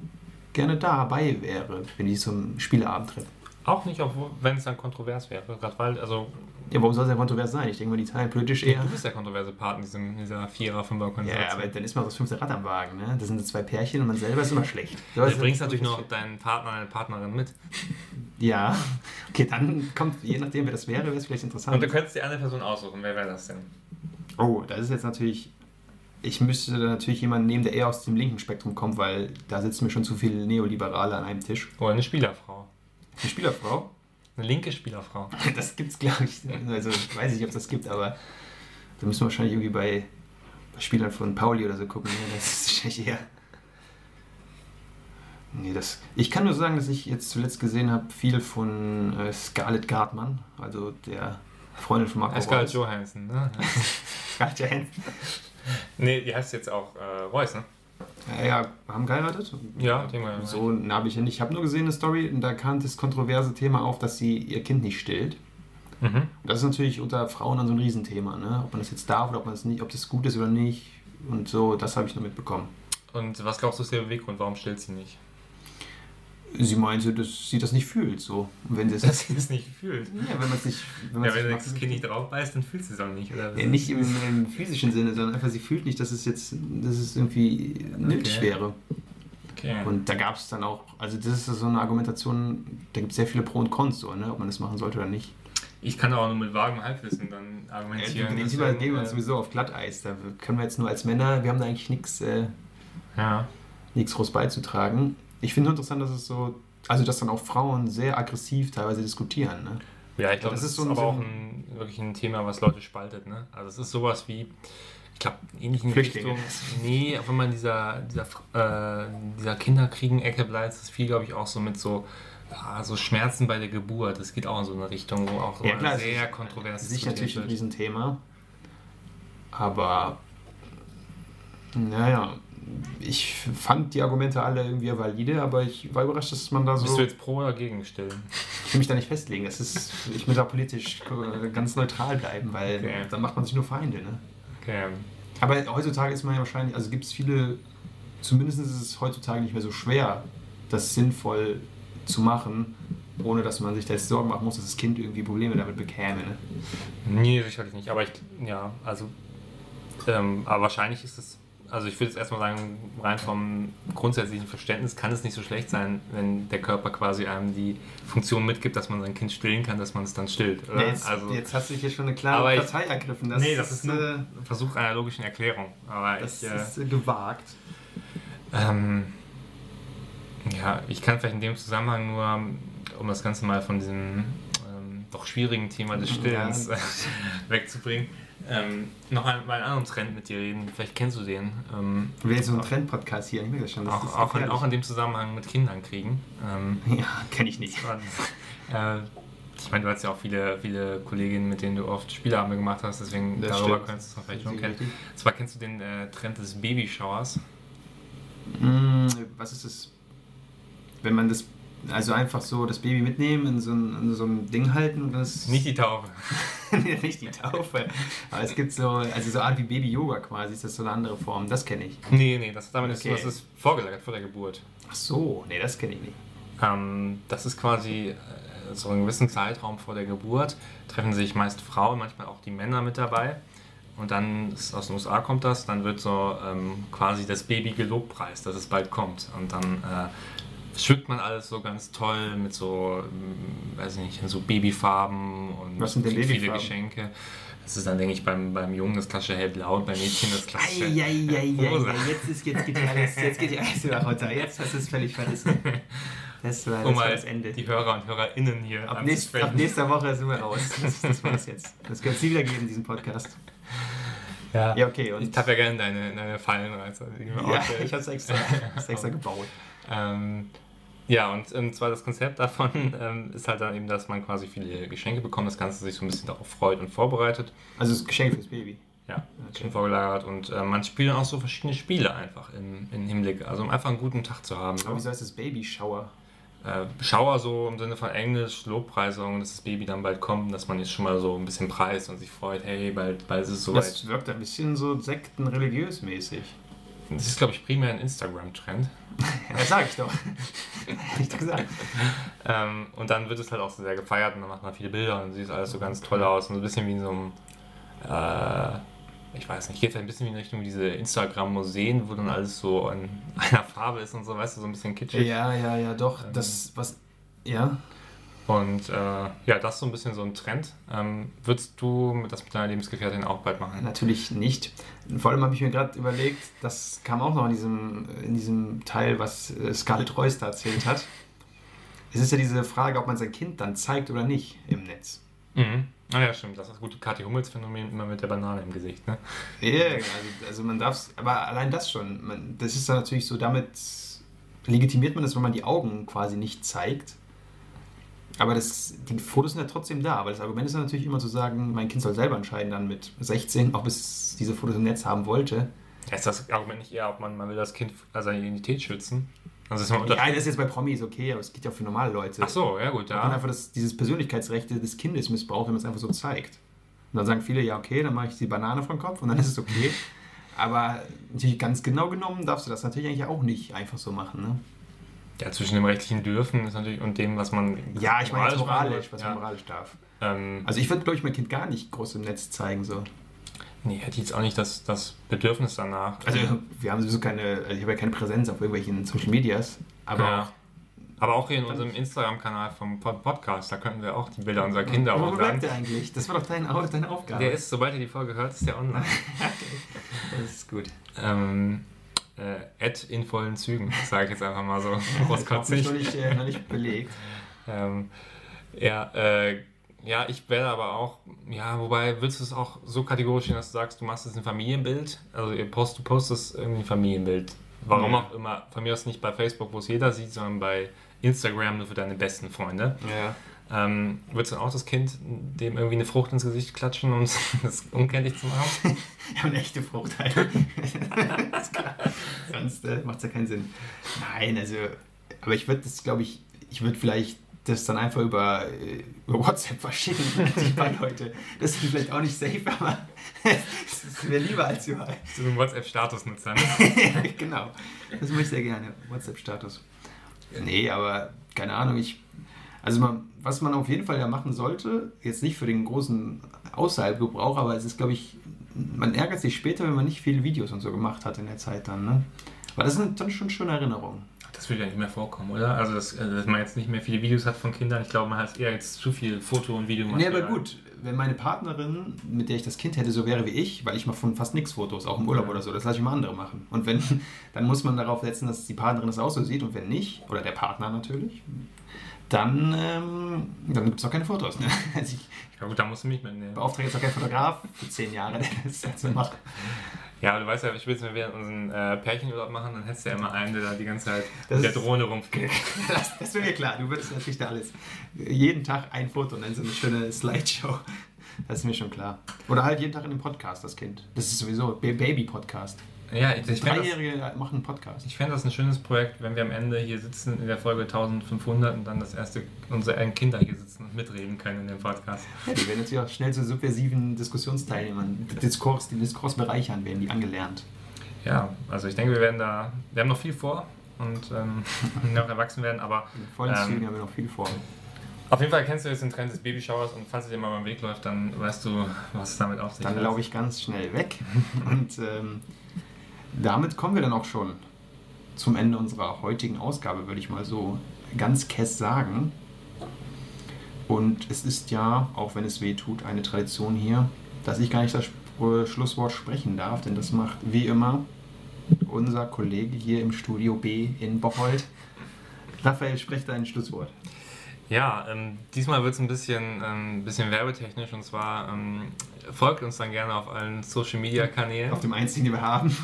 gerne dabei wäre, wenn die zum Spieleabend treffen. Auch nicht, wenn es dann kontrovers wäre. Gerade weil, also, Ja, warum soll es ja kontrovers sein? Ich denke mal, die teilen politisch eher. du bist der kontroverse Part in diesem, dieser Vierer, Fünfer Ja, aber dann ist man das fünfte Rad am Wagen, ne? Das sind so zwei Pärchen und man selber ist immer schlecht. So, Du bringst natürlich noch deinen Partner, deine Partnerin mit. Ja. [LAUGHS] Okay, dann kommt, je nachdem, wer das wäre, wäre es vielleicht interessant. Und du könntest die andere Person aussuchen. Wer wäre das denn? Oh, das ist jetzt natürlich. Ich müsste da natürlich jemanden nehmen, der eher aus dem linken Spektrum kommt, weil da sitzen mir schon zu viele Neoliberale an einem Tisch. Oder eine Spielerfrau. Eine Spielerfrau? Eine linke Spielerfrau. [LAUGHS] Das gibt's, glaube ich. Also, ich weiß nicht, ob das gibt, aber da müssen wir wahrscheinlich irgendwie bei, bei Spielern von Pauli oder so gucken. Ja, das ist wahrscheinlich eher. Nee, das. Ich kann nur sagen, dass ich jetzt zuletzt gesehen habe, viel von äh, Scarlett Gartmann, also der Freundin von Marco Scarlett. Johansson, ne? [LAUGHS] Scarlett Johansson. nee, die heißt jetzt auch äh, Reus, ne? Ja, ja, haben geheiratet. Ja, denke mal. So habe ich ja nicht. Ich habe nur gesehen eine Story, und da kam das kontroverse Thema auf, dass sie ihr Kind nicht stillt. Mhm. Und das ist natürlich unter Frauen dann so ein Riesenthema, ne? Ob man das jetzt darf oder ob man das nicht, ob das gut ist oder nicht. Und so, das habe ich nur mitbekommen. Und was glaubst du ist der Beweggrund? Warum stillt sie nicht? Sie meinte, dass sie das nicht fühlt, so. Und wenn sie [LAUGHS] es. Dass sie es nicht fühlt. ja, wenn man es nicht. Wenn man Ja, wenn das Kind nicht drauf beißt, dann fühlt sie es auch nicht, oder? Ja, nicht im, im physischen Sinne, sondern einfach, sie fühlt nicht, dass es jetzt, dass es irgendwie nötig Okay. wäre. Okay. Und da gab es dann auch, also das ist so eine Argumentation, da gibt es sehr viele Pro und Cons, so, ne? ob man das machen sollte oder nicht. Ich kann auch nur mit vagem Halbwissen dann argumentieren. Übergeben wir uns äh, sowieso auf Glatteis. Da können wir jetzt nur als Männer, wir haben da eigentlich nichts äh, Ja. nichts groß beizutragen. Ich finde nur interessant, dass es so, also dass dann auch Frauen sehr aggressiv teilweise diskutieren. Ne? Ja, ich glaube, das das, ist so ein- aber auch ein- wirklich ein Thema, was Leute spaltet. Ne? Also es ist sowas wie, ich glaube, ähnlich in die Flüchtlinge. Richtung. Nee, auch wenn man in dieser, dieser, äh, dieser Kinderkriegen-Ecke bleibt, ist es viel, glaube ich, auch so mit so, ja, so Schmerzen bei der Geburt. Das geht auch in so eine Richtung, wo auch Ja, klar, es sehr kontrovers ist diskutiert natürlich ein. Riesenthema. Aber Naja, ich fand die Argumente alle irgendwie valide, aber ich war überrascht, dass man da so. Bist du jetzt pro oder gegen Stillen? Ich will mich da nicht festlegen. Das ist, ich will da politisch ganz neutral bleiben, weil Okay. dann macht man sich nur Feinde. Ne? Okay. Aber heutzutage ist man ja wahrscheinlich, also gibt es viele, zumindest ist es heutzutage nicht mehr so schwer, das sinnvoll zu machen, ohne dass man sich da jetzt Sorgen machen muss, dass das Kind irgendwie Probleme damit bekäme. Ne? Nee, sicherlich nicht. Aber ich, ja, also, ähm, aber wahrscheinlich ist es, also ich würde jetzt erstmal sagen, rein vom grundsätzlichen Verständnis kann es nicht so schlecht sein, wenn der Körper quasi einem die Funktion mitgibt, dass man sein Kind stillen kann, dass man es dann stillt. Oder? Ja, jetzt, also, jetzt hast du hier schon eine klare ich- Partei ergriffen. Das nee, das ist nur äh, ein Versuch einer logischen Erklärung. Aber das ich, äh, ist äh, gewagt. Ähm, ja, ich kann vielleicht in dem Zusammenhang nur, um das Ganze mal von diesem ähm, doch schwierigen Thema des Stillens Ja. [LAUGHS] wegzubringen, ähm, noch ein, mal einen anderen Trend mit dir reden. Vielleicht kennst du den. Ähm, Wir sind so ein Trend-Podcast hier, ich merke schon. Das auch, ist auch, in, auch in dem Zusammenhang mit Kindern kriegen. Ähm, [LAUGHS] Ja, kenne ich nicht. äh, ich meine, du hast ja auch viele, viele Kolleginnen, mit denen du oft Spieleabende gemacht hast, deswegen Das darüber stimmt. könntest du es vielleicht schon kennen. richtig. Zwar kennst du den äh, Trend des Babyshowers. Mm, Was ist das? Wenn man das, also einfach so das Baby mitnehmen, in so ein, in so ein Ding halten das. [LAUGHS] Nicht die Taufe. [LAUGHS] Nicht die Taufe. Aber es gibt so, also so Art wie Baby-Yoga quasi, ist das so eine andere Form. Das kenne ich. Nee, nee, das, damit Okay. ist, das ist vorgelagert vor der Geburt. Ach so, nee, das kenne ich nicht. Ähm, das ist quasi äh, so einen gewissen Zeitraum vor der Geburt, treffen sich meist Frauen, manchmal auch die Männer mit dabei. Und dann, ist, aus den USA kommt das, dann wird so ähm, quasi das Baby gelobpreist, dass es bald kommt. Und dann äh, schmückt man alles so ganz toll mit so, ähm, weiß ich nicht, so Babyfarben und Was sind denn viele, viele Babyfarben? Geschenke. Das ist dann, denke ich, beim, beim Jungen das klassische hellblau und beim Mädchen das klassische rosa. jetzt, ist, jetzt geht ja alles, jetzt geht ja alles wieder runter. Jetzt hast du es völlig verrissen. Das war, das Um war mal das Ende. die Hörer und Hörerinnen hier Ab, nächst, ab nächster Woche sind wir raus. Das, das war's jetzt. Das könnte es nie wieder geben, diesen Podcast. Ja. Ja, okay. Und Ich tappe ja gerne deine, deine Fallen rein. also ja, [LAUGHS] ich habe es extra, extra [LAUGHS] gebaut. ähm, ja, und, und zwar das Konzept davon [LAUGHS] ähm, ist halt dann eben, dass man quasi viele Geschenke bekommt, das Ganze sich so ein bisschen darauf freut und vorbereitet. Also das Geschenk fürs Baby. Ja, Okay. schon vorgelagert und äh, man spielt dann auch so verschiedene Spiele einfach im, im Hinblick, also um einfach einen guten Tag zu haben. Aber wieso heißt das Baby-Shower? Äh, Schauer so im Sinne von Englisch, Lobpreisung, dass das Baby dann bald kommt, dass man jetzt schon mal so ein bisschen preist und sich freut, hey, bald, bald ist es soweit. Das wirkt ein bisschen so sektenreligiös mäßig. Das ist, glaube ich, primär ein Instagram-Trend. [LAUGHS] Ja, das sag ich doch. [LAUGHS] Hab ich doch gesagt. Ähm, und dann wird es halt auch sehr gefeiert und dann macht man viele Bilder und sieht alles so ganz toll aus und so ein bisschen wie in so einem, äh, ich weiß nicht, geht ein bisschen wie in Richtung diese Instagram-Museen, wo dann alles so in [LAUGHS] einer Farbe ist und so, weißt du, so ein bisschen kitschig. Ja, ja, ja, doch. Das, was. Ja. Und äh, ja, das ist so ein bisschen so ein Trend. Ähm, würdest du das mit deiner Lebensgefährtin auch bald machen? Natürlich nicht. Vor allem habe ich mir gerade überlegt, das kam auch noch in diesem, in diesem Teil, was äh, Scarlett Royce da erzählt hat. Es ist ja diese Frage, ob man sein Kind dann zeigt oder nicht im Netz. Mhm. Ah ja, stimmt. Das ist das gute Kathi Hummels-Phänomen immer mit der Banane im Gesicht. Ne? Ja, also, also man darf es, aber allein das schon, man, das ist dann natürlich so, damit legitimiert man das, wenn man die Augen quasi nicht zeigt. Aber das, die Fotos sind ja trotzdem da, aber das Argument ist natürlich immer zu sagen, mein Kind soll selber entscheiden dann mit 16, ob es diese Fotos im Netz haben wollte. Ja, ist das Argument nicht eher, ob man, man will das Kind seine Identität schützen? Also ist Ja, das ist jetzt bei Promis okay, aber es geht ja auch für normale Leute. Ach so, ja gut, Ob man ja. einfach das, dieses Persönlichkeitsrechte des Kindes missbraucht, wenn man es einfach so zeigt. Und dann sagen viele, ja okay, dann mache ich die Banane vom Kopf und dann ist es okay. [LAUGHS] Aber natürlich ganz genau genommen darfst du das natürlich eigentlich auch nicht einfach so machen. Ne? Ja, zwischen dem rechtlichen Dürfen ist natürlich und dem, was man Ja, ich meine jetzt moralisch, was ja. man moralisch darf. Ähm, Also ich würde, glaube ich, mein Kind gar nicht groß im Netz zeigen. So. nee, hätte ich jetzt auch nicht das, das Bedürfnis danach. Also wir haben sowieso keine, also ich habe ja keine Präsenz auf irgendwelchen Social Medias, aber ja. Aber auch hier in unserem Instagram-Kanal vom Pod Podcast, da könnten wir auch die Bilder unserer Kinder wo bleibt der eigentlich? Das war doch dein, deine Aufgabe. Der ist, sobald ihr die Folge hört, ist der online. [LAUGHS] das ist gut. ähm, äh, Ad in vollen Zügen, [LAUGHS] sage ich jetzt einfach mal so Das ist großkotzig. noch nicht, äh, noch nicht belegt. [LAUGHS] Ähm, ja, äh, ja, ich werde aber auch, ja, wobei willst du es auch so kategorisch sehen, dass du sagst, du machst jetzt ein Familienbild, also ihr post, du postest irgendwie ein Familienbild. Warum Ja. auch immer, von mir aus nicht bei Facebook, wo es jeder sieht, sondern bei Instagram nur für deine besten Freunde. Ja. Ähm, würdest du dann auch das Kind dem irgendwie eine Frucht ins Gesicht klatschen, um [LAUGHS] das unkenntlich zu machen? ja, [LAUGHS] eine echte Frucht halt. [LAUGHS] Sonst äh, macht es ja keinen Sinn. Nein, also, aber ich würde das, glaube ich, ich würde vielleicht das dann einfach über, äh, über WhatsApp verschicken die paar Leute. Das ist vielleicht auch nicht safe, aber es ist mir lieber als überall. So ein WhatsApp-Status-Nutzer, ne? genau. Das mache ich sehr gerne. WhatsApp-Status. Nee, aber keine Ahnung, ich. Also man, was man auf jeden Fall ja machen sollte, jetzt nicht für den großen Außerhalb-Gebrauch, aber es ist, glaube ich, man ärgert sich später, wenn man nicht viele Videos und so gemacht hat in der Zeit dann, ne? Aber das sind dann schon schöne Erinnerungen. Das würde ja nicht mehr vorkommen, oder? Also, dass, äh, dass man jetzt nicht mehr viele Videos hat von Kindern. Ich glaube, man hat eher jetzt zu viel Foto- und Video Nee, aber gut, wenn meine Partnerin, mit der ich das Kind hätte, so wäre wie ich, weil ich mache von fast nichts Fotos, auch im Urlaub oder so, das lasse ich mal andere machen. Und wenn, [LAUGHS] dann muss man darauf setzen, dass die Partnerin das auch so sieht und wenn nicht, oder der Partner natürlich, dann, ähm, dann gibt es auch keine Fotos. Ne? [LAUGHS] Also ich Ja, gut, da musst du mich mitnehmen. beauftrage jetzt auch keinen Fotograf für zehn Jahre, der das dazu macht. Ja, du weißt ja, ich will jetzt mal wieder unseren äh, Pärchenurlaub machen, dann hättest du ja immer einen, der da die ganze Zeit Das mit der Drohne rumfliegt. [LAUGHS] Das, das wäre mir klar, du würdest natürlich da alles, jeden Tag ein Foto und dann so eine schöne Slideshow. Das ist mir schon klar. Oder halt jeden Tag in dem Podcast, das Kind. Das ist sowieso Ba- Baby-Podcast. Ja, ich, ich fände das, Dreijährige machen einen Podcast. ich fänd das ein schönes Projekt, wenn wir am Ende hier sitzen in der Folge 1500 und dann das erste, unsere eigenen Kinder hier sitzen und mitreden können in dem Podcast. Ja, die werden natürlich auch schnell zu subversiven Diskussionsteilnehmern. Diskurs, den Diskurs bereichern, werden die angelernt. Ja, also ich denke, wir werden da, wir haben noch viel vor und ähm, [LAUGHS] noch erwachsen werden, aber In vollen Ähm, Zügen haben wir noch viel vor. auf jeden Fall kennst du jetzt den Trend des Babyshowers und falls es dir mal beim Weg läuft, dann weißt du, was es damit auf sich Dann hat. laufe ich ganz schnell weg. [LAUGHS] Und ähm, damit kommen wir dann auch schon zum Ende unserer heutigen Ausgabe, würde ich mal so ganz kess sagen. Und es ist ja, auch wenn es weh tut, eine Tradition hier, dass ich gar nicht das Schlusswort sprechen darf, denn das macht wie immer unser Kollege hier im Studio B in Bocholt. Raphael, sprech dein Schlusswort. Ja, ähm, diesmal wird es ein bisschen, ähm, bisschen werbetechnisch und zwar ähm, folgt uns dann gerne auf allen Social Media Kanälen. Auf dem einzigen, den wir haben.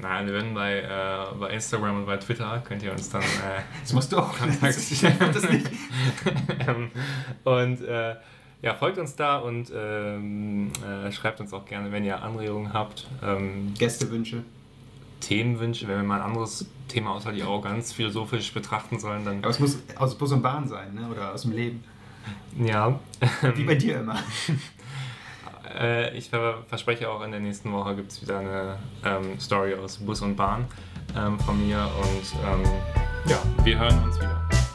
Nein, wir werden bei, äh, bei Instagram und bei Twitter könnt ihr uns dann äh, Das musst du auch. Mach das nicht. [LAUGHS] ähm, und äh, ja, folgt uns da und ähm, äh, schreibt uns auch gerne, wenn ihr Anregungen habt, ähm, Gästewünsche. Themenwünsche, wenn wir mal ein anderes Thema außer die Arroganz philosophisch betrachten sollen, dann Aber es muss aus Bus und Bahn sein, ne? oder aus dem Leben. ja. Wie bei dir immer. [LAUGHS] Äh, ich ver verspreche auch, in der nächsten Woche gibt es wieder eine ähm, Story aus Bus und Bahn ähm, von mir und ähm, ja, wir hören uns wieder.